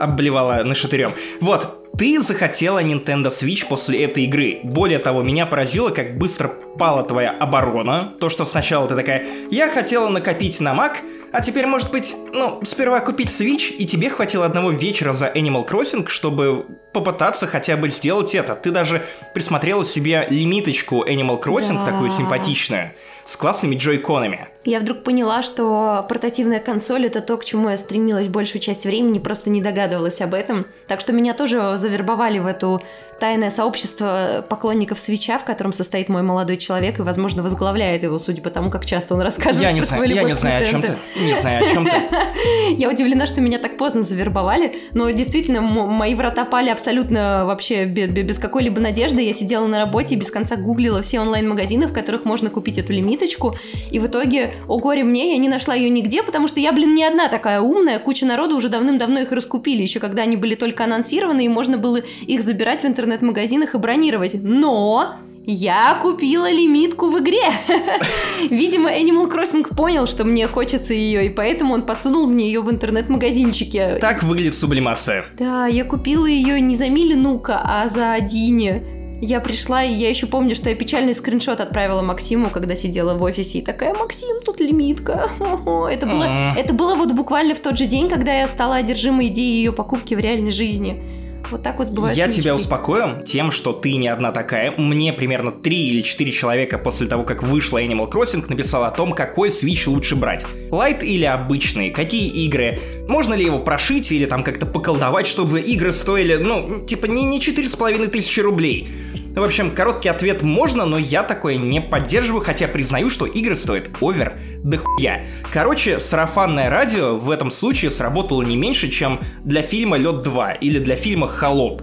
Обливала на шатырем. Вот, ты захотела Nintendo Switch после этой игры. Более того, меня поразило, как быстро пала твоя оборона. То, что сначала ты такая, я хотела накопить на Mac, А теперь, может быть, ну, сперва купить Switch, и тебе хватило одного вечера за Animal Crossing, чтобы попытаться хотя бы сделать это. Ты даже присмотрела себе лимиточку Animal Crossing, Да. такую симпатичную, с классными джойконами. Я вдруг поняла, что портативная консоль это то, к чему я стремилась большую часть времени, просто не догадывалась об этом. Так что меня тоже завербовали в эту тайное сообщество поклонников свеча, в котором состоит мой молодой человек и, возможно, возглавляет его, судя по тому, как часто он рассказывает Я не про знаю, свою я не знаю, о чем ты. Не знаю, о чем ты. [laughs] Я удивлена, что меня так поздно завербовали, но действительно мои врата пали абсолютно вообще бе- бе- без какой-либо надежды. Я сидела на работе и без конца гуглила все онлайн-магазины, в которых можно купить эту лимиточку. И в итоге, о горе мне, я не нашла ее нигде, потому что я, блин, не одна такая умная. Куча народу уже давным-давно их раскупили, еще когда они были только анонсированы, и можно было их забирать в интернет-магазинах и бронировать. Но я купила лимитку в игре. [laughs] Видимо, Animal Crossing понял, что мне хочется ее, и поэтому он подсунул мне ее в интернет-магазинчике. Так выглядит сублимация. Да, я купила ее не за Милинука, а за Дине. Я пришла, и я еще помню, что я печальный скриншот отправила Максиму, когда сидела в офисе, и такая, Максим, тут лимитка. Хо-хо». Это было, это было вот буквально в тот же день, когда я стала одержимой идеей ее покупки в реальной жизни. Вот так вот сбываются Я тебя успокою тем, что ты не одна такая. Мне примерно 3 или 4 человека после того, как вышла Animal Crossing, написал о том, какой Switch лучше брать. Лайт или обычный? Какие игры? Можно ли его прошить или там как-то поколдовать, чтобы игры стоили, ну, типа не, не 4,5 тысячи рублей? В общем, короткий ответ можно, но я такое не поддерживаю, хотя признаю, что игры стоят овер да хуя. Короче, сарафанное радио в этом случае сработало не меньше, чем для фильма «Лед 2» или для фильма «Холоп».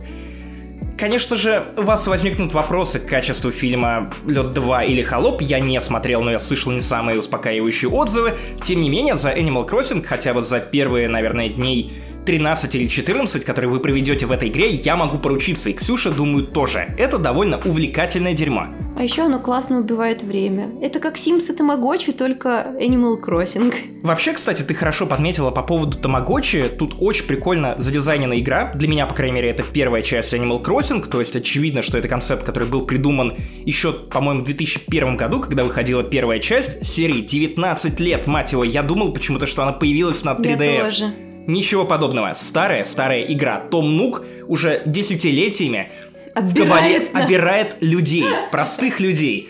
Конечно же, у вас возникнут вопросы к качеству фильма «Лед 2» или «Холоп». Я не смотрел, но я слышал не самые успокаивающие отзывы. Тем не менее, за Animal Crossing, хотя бы за первые, наверное, дней 13 или 14, которые вы проведете в этой игре, я могу поручиться, и Ксюша, думаю, тоже. Это довольно увлекательное дерьмо. А еще оно классно убивает время. Это как Sims и Тамагочи, только Animal Crossing. Вообще, кстати, ты хорошо подметила по поводу Тамагочи. Тут очень прикольно задизайнена игра. Для меня, по крайней мере, это первая часть Animal Crossing. То есть очевидно, что это концепт, который был придуман еще, по-моему, в 2001 году, когда выходила первая часть серии 19 лет, мать его. Я думал почему-то, что она появилась на 3DS. Я тоже. Ничего подобного. Старая, старая игра. Том Нук уже десятилетиями габарит да. обирает людей, простых людей.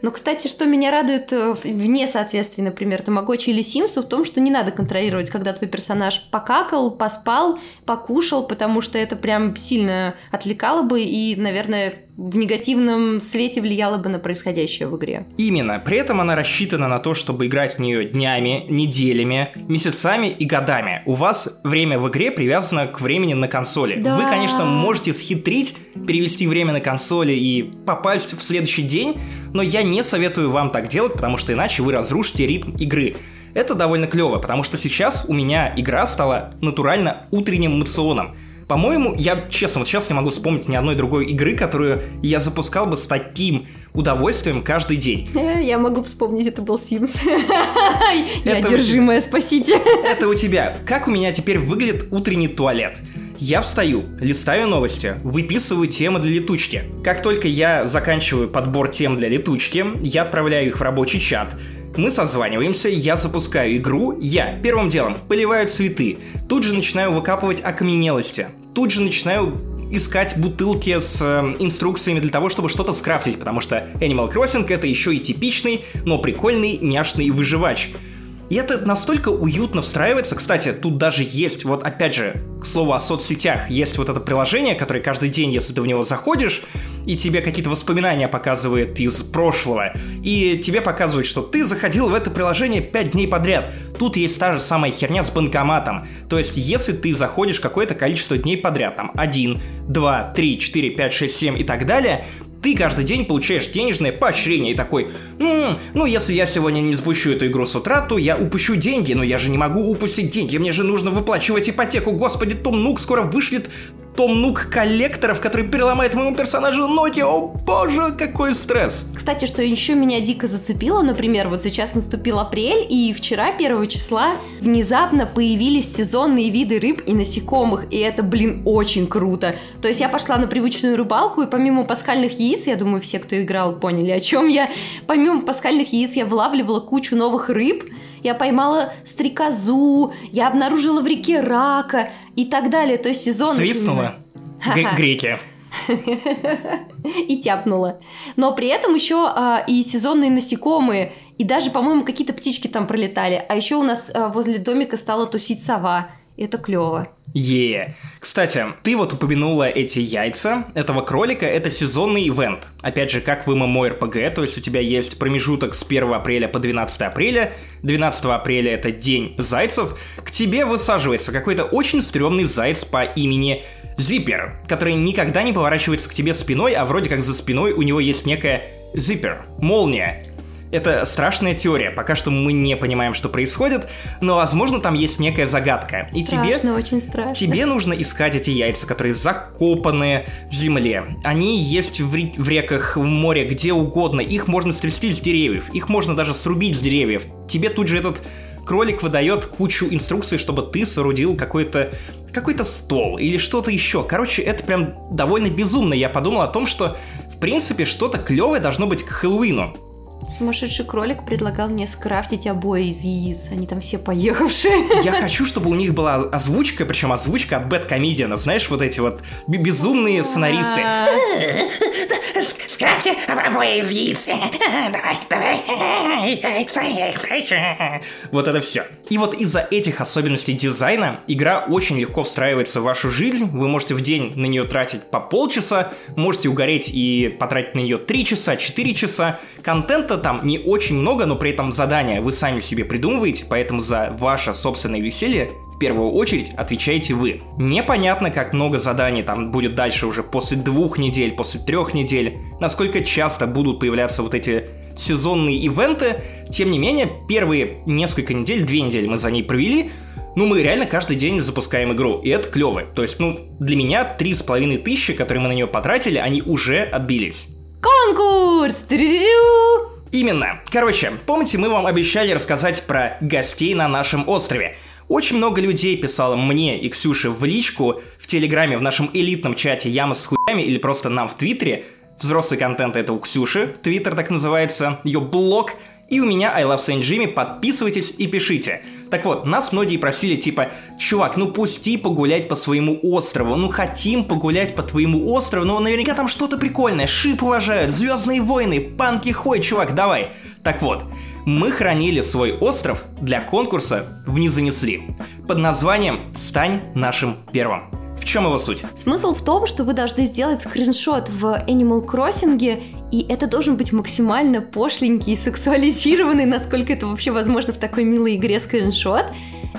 Но, кстати, что меня радует э, вне соответствия, например, Тамагочи или Симсу, в том, что не надо контролировать, когда твой персонаж покакал, поспал, покушал, потому что это прям сильно отвлекало бы и, наверное, в негативном свете влияло бы на происходящее в игре. Именно. При этом она рассчитана на то, чтобы играть в нее днями, неделями, месяцами и годами. У вас время в игре привязано к времени на консоли. Да. Вы, конечно, можете схитрить, перевести время на консоли и попасть в следующий день, но я не советую вам так делать, потому что иначе вы разрушите ритм игры. Это довольно клево, потому что сейчас у меня игра стала натурально утренним мационом. По-моему, я, честно, вот сейчас не могу вспомнить ни одной другой игры, которую я запускал бы с таким удовольствием каждый день. Э, Я могу вспомнить, это был Симс. [laughs] Я одержимая, спасите. Это у тебя. Как у меня теперь выглядит утренний туалет? Я встаю, листаю новости, выписываю темы для летучки. Как только я заканчиваю подбор тем для летучки, я отправляю их в рабочий чат. Мы созваниваемся, я запускаю игру, я первым делом поливаю цветы, тут же начинаю выкапывать окаменелости, тут же начинаю искать бутылки с э, инструкциями для того, чтобы что-то скрафтить, потому что Animal Crossing это еще и типичный, но прикольный, няшный выживач. И это настолько уютно встраивается. Кстати, тут даже есть, вот опять же, к слову о соцсетях, есть вот это приложение, которое каждый день, если ты в него заходишь, и тебе какие-то воспоминания показывает из прошлого, и тебе показывает, что ты заходил в это приложение 5 дней подряд. Тут есть та же самая херня с банкоматом. То есть, если ты заходишь какое-то количество дней подряд, там 1, 2, 3, 4, 5, 6, 7 и так далее, ты каждый день получаешь денежное поощрение и такой, «М, ну если я сегодня не запущу эту игру с утра, то я упущу деньги, но я же не могу упустить деньги, мне же нужно выплачивать ипотеку, господи, Том Нук скоро вышлет Том Нук коллекторов, который переломает моему персонажу ноги, о боже, какой стресс. Кстати, что еще меня дико зацепило, например, вот сейчас наступил апрель, и вчера, 1 числа, внезапно появились сезонные виды рыб и насекомых, и это, блин, очень круто. То есть я пошла на привычную рыбалку, и помимо пасхальных яиц, я думаю, все, кто играл, поняли, о чем я, помимо пасхальных яиц я вылавливала кучу новых рыб, я поймала стрекозу, я обнаружила в реке рака и так далее. То есть сезон... Свистнула. Г- греки. [laughs] и тяпнула. Но при этом еще а, и сезонные насекомые, и даже, по-моему, какие-то птички там пролетали. А еще у нас а, возле домика стала тусить сова. И это клево. Е. Кстати, ты вот упомянула эти яйца этого кролика, это сезонный ивент. Опять же, как в ММО-РПГ, то есть у тебя есть промежуток с 1 апреля по 12 апреля, 12 апреля это день зайцев, к тебе высаживается какой-то очень стрёмный заяц по имени Зиппер, который никогда не поворачивается к тебе спиной, а вроде как за спиной у него есть некая Зиппер, молния. Это страшная теория. Пока что мы не понимаем, что происходит, но, возможно, там есть некая загадка. И страшно, тебе, очень страшно. Тебе нужно искать эти яйца, которые закопаны в земле. Они есть в, в реках, в море, где угодно. Их можно стрясти с деревьев. Их можно даже срубить с деревьев. Тебе тут же этот кролик выдает кучу инструкций, чтобы ты соорудил какой-то какой-то стол или что-то еще. Короче, это прям довольно безумно. Я подумал о том, что в принципе что-то клевое должно быть к Хэллоуину. Сумасшедший кролик предлагал мне скрафтить обои из яиц. Они там все поехавшие. [laughs] Я хочу, чтобы у них была озвучка, причем озвучка от Бэт Комедиана. Знаешь, вот эти вот безумные сценаристы. [laughs] Скрафти обои из яиц. Давай, давай. Вот это все. И вот из-за этих особенностей дизайна игра очень легко встраивается в вашу жизнь. Вы можете в день на нее тратить по полчаса, можете угореть и потратить на нее 3 часа, 4 часа. Контента там не очень много, но при этом задания вы сами себе придумываете, поэтому за ваше собственное веселье в первую очередь отвечаете вы. Непонятно, как много заданий там будет дальше уже после двух недель, после трех недель, насколько часто будут появляться вот эти сезонные ивенты. Тем не менее, первые несколько недель, две недели мы за ней провели, ну, мы реально каждый день запускаем игру, и это клево. То есть, ну, для меня три с половиной тысячи, которые мы на нее потратили, они уже отбились. Конкурс! Трю-рю! Именно. Короче, помните, мы вам обещали рассказать про гостей на нашем острове. Очень много людей писало мне и Ксюше в личку, в Телеграме, в нашем элитном чате Яма с хуями или просто нам в Твиттере. Взрослый контент это у Ксюши, Твиттер так называется, ее блог, и у меня I Love Saint Jimmy, подписывайтесь и пишите. Так вот, нас многие просили типа, чувак, ну пусти погулять по своему острову, ну хотим погулять по твоему острову, но наверняка там что-то прикольное, шип уважают, Звездные войны, панки хой, чувак, давай. Так вот, мы хранили свой остров для конкурса в «Не занесли» под названием «Стань нашим первым». В чем его суть? Смысл в том, что вы должны сделать скриншот в Animal Crossing, и это должен быть максимально пошленький и сексуализированный, насколько это вообще возможно в такой милой игре скриншот.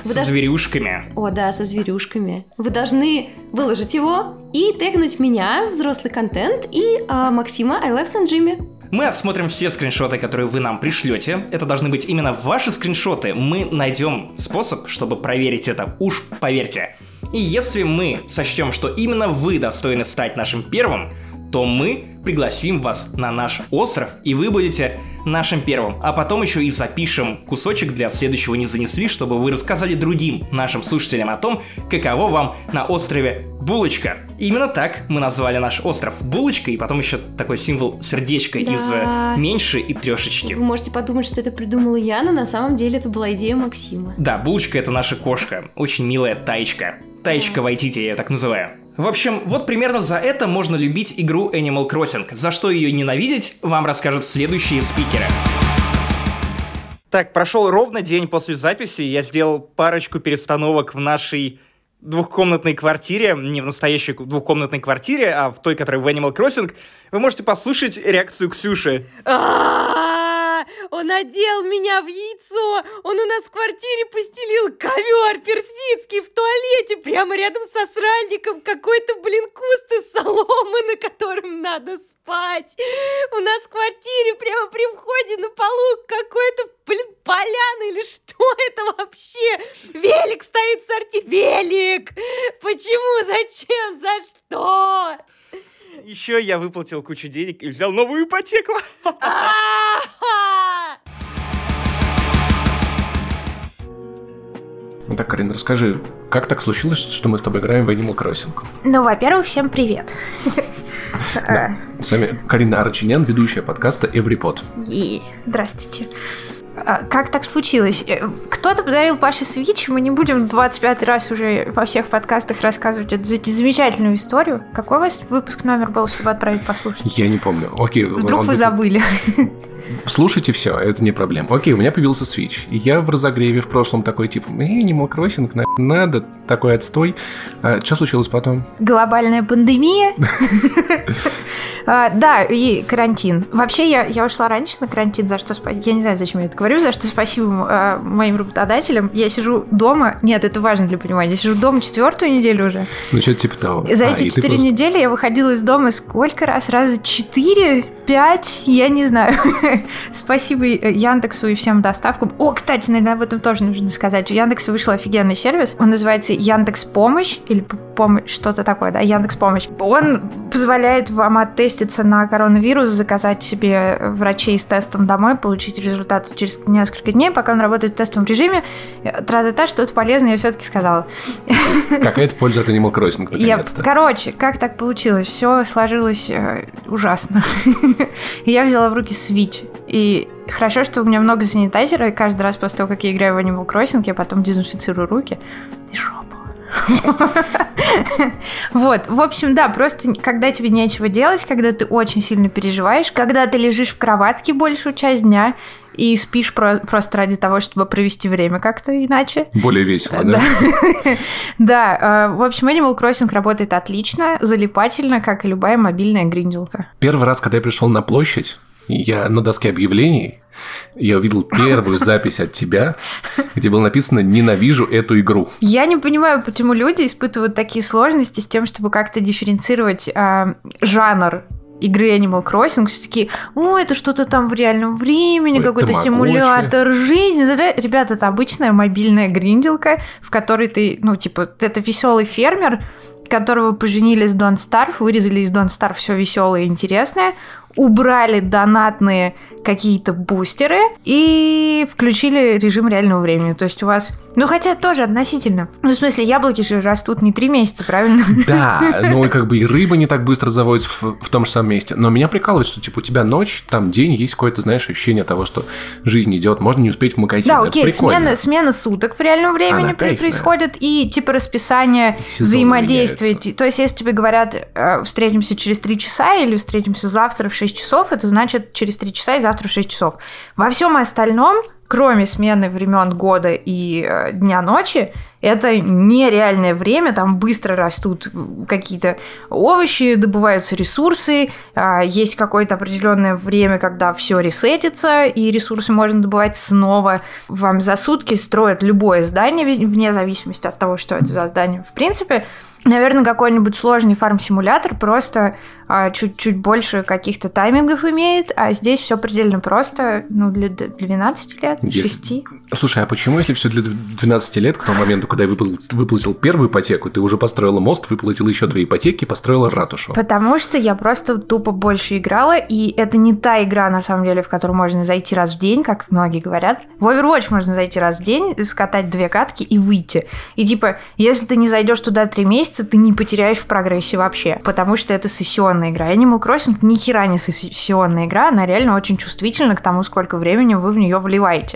Вы Со даже... зверюшками. О, да, со зверюшками. Вы должны выложить его и тегнуть меня, взрослый контент, и а, Максима I Love San Jimmy. Мы осмотрим все скриншоты, которые вы нам пришлете. Это должны быть именно ваши скриншоты. Мы найдем способ, чтобы проверить это. Уж поверьте. И если мы сочтем, что именно вы достойны стать нашим первым, то мы пригласим вас на наш остров, и вы будете нашим первым. А потом еще и запишем кусочек для следующего «Не занесли», чтобы вы рассказали другим нашим слушателям о том, каково вам на острове Булочка. Именно так мы назвали наш остров Булочка, и потом еще такой символ сердечка Да. из э, меньше и трешечки. Вы можете подумать, что это придумала я, но на самом деле это была идея Максима. Да, Булочка это наша кошка, очень милая таечка. Таечка Вайтити, я ее так называю. В общем, вот примерно за это можно любить игру Animal Crossing. За что ее ненавидеть, вам расскажут следующие спикеры. Так, прошел ровно день после записи, я сделал парочку перестановок в нашей двухкомнатной квартире, не в настоящей двухкомнатной квартире, а в той, которая в Animal Crossing. Вы можете послушать реакцию Ксюши. Он одел меня в яйцо! Он у нас в квартире постелил ковер персидский в туалете прямо рядом со сральником. Какой-то, блин, куст из соломы, на котором надо спать. У нас в квартире прямо при входе на полу какой-то, блин, поляна или что это вообще? Велик стоит в сорти. Велик! Почему? Зачем? За что? Еще я выплатил кучу денег и взял новую ипотеку. Ну так, Карин, расскажи, как так случилось, что мы с тобой играем в Animal Crossing? Ну, во-первых, всем привет. С вами Карина Арчинян, ведущая подкаста Everypod. И здравствуйте. А, Как так случилось? Э, Кто-то подарил Паше Switch, мы не будем 25 раз уже во всех подкастах рассказывать эту за- замечательную историю. Какой у вас выпуск номер был, чтобы отправить послушать? Я не помню. Окей. Вдруг он вы забыли. Слушайте все, это не проблема. Окей, у меня появился Switch. И я в разогреве в прошлом такой, типа, Animal Crossing, на- надо, такой отстой. А, что случилось потом? Глобальная пандемия. [laughs] А, Да, и карантин. Вообще, я, ушла раньше на карантин, за что. Я не знаю, зачем я это говорю, за что спасибо а, моим работодателям. Я сижу дома. Нет, это важно для понимания. Я сижу дома четвертую неделю уже. Ну, что-то типа того. За А, эти четыре недели я выходила из дома сколько раз? Раза четыре? Пять? Я не знаю. [laughs] [laughs] Спасибо э, Яндексу и всем доставкам. О, кстати, наверное, об этом тоже нужно сказать. У Яндекса вышел офигенный сервис. Он называется Яндекс Помощь или помощь, что-то такое, да, Яндекс Помощь. Он позволяет вам оттеститься на коронавирус, заказать себе врачей с тестом домой, получить результаты через несколько дней, пока он работает в тестовом режиме. Тра-та-та, что-то полезное я все-таки сказала. [laughs] Какая-то польза от Animal Crossing, наконец-то. короче, как так получилось? Все сложилось э, ужасно. [laughs] я взяла в руки Switch. И хорошо, что у меня много санитайзера, и каждый раз после того, как я играю в Animal Crossing, я потом дезинфицирую руки и жопу. [laughs] Вот, в общем, да, просто когда тебе нечего делать, когда ты очень сильно переживаешь, когда ты лежишь в кроватке большую часть дня и спишь про- просто ради того, чтобы провести время как-то иначе, Более весело, да? [laughs] да, э, в общем, Animal Crossing работает отлично, залипательно, как и любая мобильная гринделка. Первый раз, когда я пришел на площадь, я на доске объявлений, я увидел первую [laughs] запись от тебя, где было написано «Ненавижу эту игру». Я не понимаю, почему люди испытывают такие сложности с тем, чтобы как-то дифференцировать э, жанр игры Animal Crossing, все таки о, это что-то там в реальном времени, Ой, какой-то тамагочи». симулятор жизни. Ребята, это обычная мобильная гринделка, в которой ты, ну, типа, это веселый фермер, которого поженили с Don't Starve, вырезали из Don't Starve все веселое и интересное, убрали донатные какие-то бустеры и включили режим реального времени. То есть у вас... Ну, хотя тоже относительно. Ну, в смысле, яблоки же растут не три месяца, правильно? Да, [laughs] ну и как бы и рыба не так быстро заводится в, в том же самом месте. Но меня прикалывает, что типа у тебя ночь, там день, есть какое-то, знаешь, ощущение того, что жизнь идет, можно не успеть в магазин. Да, окей, смена, смена суток в реальном времени при- происходит, и типа расписание Сезоны взаимодействия. меняются. То есть, если тебе говорят, э, встретимся через три часа или встретимся завтра в 6 часов, это значит через три часа и завтра в 6 часов. Во всем остальном, кроме смены времен года и э, дня ночи, это нереальное время, там быстро растут какие-то овощи, добываются ресурсы, а, есть какое-то определенное время, когда все ресетится, и ресурсы можно добывать снова. Вам за сутки строят любое здание, вне зависимости от того, что это за здание. В принципе, наверное, какой-нибудь сложный фарм-симулятор просто а, чуть-чуть больше каких-то таймингов имеет, а здесь все предельно просто, ну, для д- 12 лет, 6. Слушай, а почему, если все для 12 лет, к тому моменту, когда я выплатил, выплатил первую ипотеку, ты уже построила мост, выплатила еще две ипотеки построила ратушу? Потому что я просто тупо больше играла, и это не та игра, на самом деле, в которую можно зайти раз в день, как многие говорят. В Overwatch можно зайти раз в день, скатать две катки и выйти. И типа, если ты не зайдешь туда три месяца, ты не потеряешь в прогрессе вообще, потому что это сессионная игра. Animal Crossing ни хера не сессионная игра, она реально очень чувствительна к тому, сколько времени вы в нее вливаете.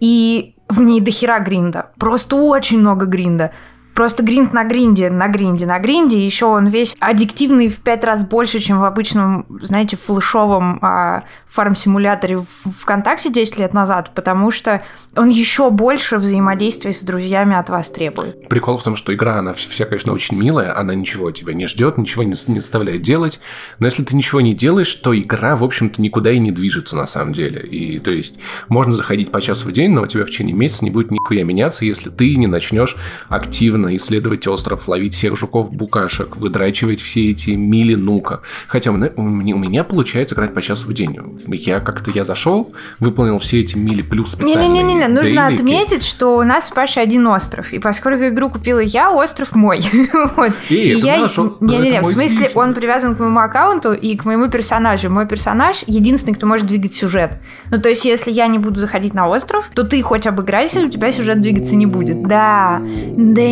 И в ней дохера гринда. Просто очень много гринда. Просто гринд на гринде, на гринде, на гринде. Еще он весь аддиктивный в пять раз больше, чем в обычном, знаете, флешовом а, фарм-симуляторе ВКонтакте 10 лет назад, потому что он еще больше взаимодействия с друзьями от вас требует. Прикол в том, что игра, она вся, конечно, очень милая, она ничего тебя не ждет, ничего не, не заставляет делать, но если ты ничего не делаешь, то игра, в общем-то, никуда и не движется на самом деле. И то есть можно заходить по часу в день, но у тебя в течение месяца не будет нихуя меняться, если ты не начнешь активно исследовать остров, ловить всех жуков-букашек, выдрачивать все эти мили нука. Хотя у меня, у получается играть по часу в день. Я как-то я зашел, выполнил все эти мили плюс специальные Не-не-не, нужно дейлики. отметить, что у нас с Пашей один остров. И поскольку игру купила я, остров мой. [laughs] Вот. И я... наш, Не-не-не, в смысле, он привязан к моему аккаунту и к моему персонажу. Мой персонаж единственный, кто может двигать сюжет. Ну, то есть, если я не буду заходить на остров, то ты хоть обыграйся, у тебя сюжет двигаться не будет. Да, да.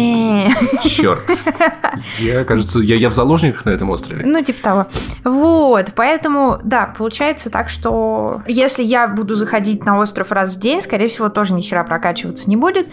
Черт. Я, кажется, я, я в заложниках на этом острове. Ну, типа того. Вот, поэтому, да, получается так, что если я буду заходить на остров раз в день, скорее всего, тоже ни хера прокачиваться не будет.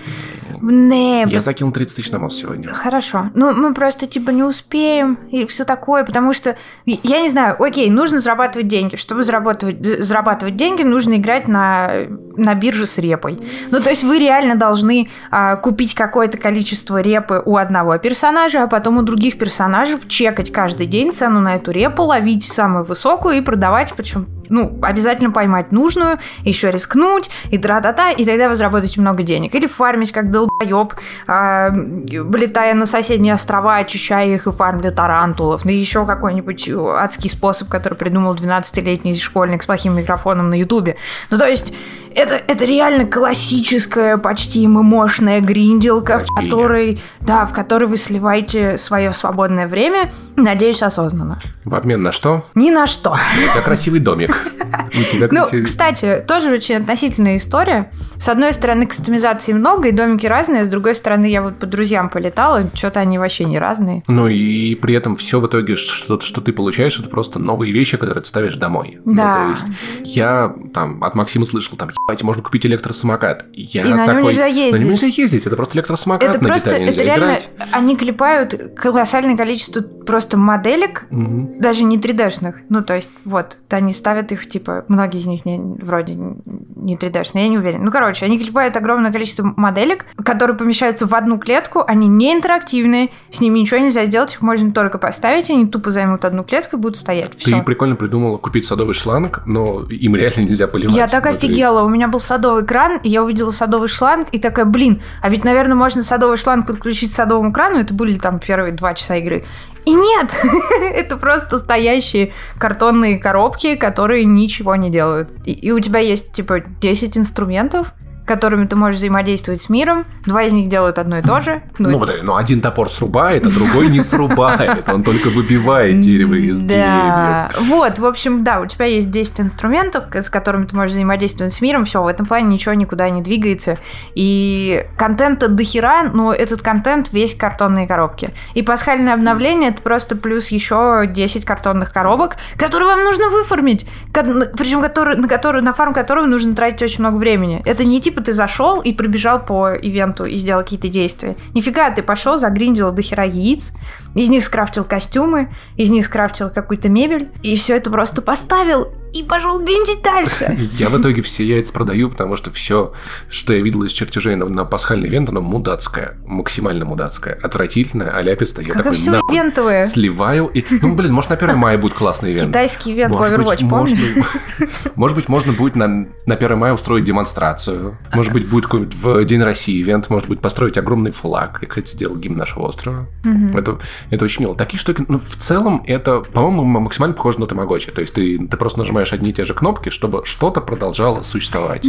Не, Я закинул 30 тысяч на мост сегодня. Хорошо. Ну, мы просто, типа, не успеем и все такое, потому что, я не знаю, окей, нужно зарабатывать деньги. Чтобы зарабатывать, зарабатывать деньги, нужно играть на, на бирже с репой. Ну, то есть вы реально должны а, купить какое-то количество репы у одного персонажа, а потом у других персонажей чекать каждый день цену на эту репу, ловить самую высокую и продавать, причем ну, обязательно поймать нужную, еще рискнуть, и тра-та-та, и тогда вы заработаете много денег. Или фармить как долбоеб, э, летая на соседние острова, очищая их и фармля тарантулов. Ну, еще какой-нибудь адский способ, который придумал 12-летний школьник с плохим микрофоном на ютубе. Ну, то есть, это, это реально классическая, почти мощная гринделка, в которой, да, в которой вы сливаете свое свободное время, надеюсь, осознанно. В обмен на что? Ни на что. У тебя красивый домик. [laughs] Ну, кстати, тоже очень относительная история. С одной стороны, кастомизации много, и домики разные, с другой стороны, я вот по друзьям полетала, что-то они вообще не разные. Ну и при этом все в итоге, что, что ты получаешь, это просто новые вещи, которые ты ставишь домой. Ну, Да. то есть я там от Максима слышал, там, ебать, можно купить электросамокат. Я И на нем такой, нельзя На нем ездить. нельзя ездить, это просто электросамокат, это на просто, гитаре это нельзя реально, играть. они клепают колоссальное количество просто моделек, даже не 3D-шных. Ну, то есть, вот, они ставят их, типа, многие из них не, вроде не 3D-шные, я не уверена. Ну, короче, они клепают огромное количество моделек, которые помещаются в одну клетку, они не интерактивные, с ними ничего нельзя сделать, их можно только поставить, они тупо займут одну клетку и будут стоять. Ты Все. прикольно придумала купить садовый шланг, но им реально нельзя поливать. Я так Ну, офигела. есть- У меня был садовый кран, и я увидела садовый шланг, и такая, блин, а ведь, наверное, можно садовый шланг подключить к садовому крану. Это были там первые два часа игры. И нет! [laughs] Это просто стоящие картонные коробки, которые ничего не делают. И, и у тебя есть, типа, 10 инструментов, которыми ты можешь взаимодействовать с миром. Два из них делают одно и то же. Ну, и- подожди, ну, один топор срубает, а другой не срубает. Он только выбивает дерево из деревьев. Вот, в общем, да, у тебя есть 10 инструментов, с которыми ты можешь взаимодействовать с миром. Все, в этом плане ничего никуда не двигается. И контента до хера, но этот контент весь картонные коробки. И пасхальное обновление это просто плюс еще 10 картонных коробок, которые вам нужно выформить. Причем на, которые, на фарм которого нужно тратить очень много времени. Это не типа ты зашел и пробежал по ивенту и сделал какие-то действия. Нифига, ты пошел, загриндил до хера яиц, из них скрафтил костюмы, из них скрафтил какую-то мебель, и все это просто поставил и пошел гриндить дальше. [laughs] Я в итоге все яйца продаю, потому что все, что я видел из чертежей на, на пасхальный ивент, оно мудацкое, максимально мудацкое, отвратительное, аляпистое. Я Как такой, все нахуй, ивентовые. сливаю. И, ну, блин, может, на 1 мая будет классный ивент. Китайский ивент в Overwatch, помнишь? можно- [laughs] Может быть, можно будет на, на 1 мая устроить демонстрацию. Может быть, будет какой-нибудь в День России ивент. Может быть, построить огромный флаг. Я, кстати, сделал гимн нашего острова. Это, это очень мило. Такие штуки, ну, в целом, это, по-моему, максимально похоже на тамагочи. То есть ты, ты просто нажимаешь одни и те же кнопки, чтобы что-то продолжало существовать.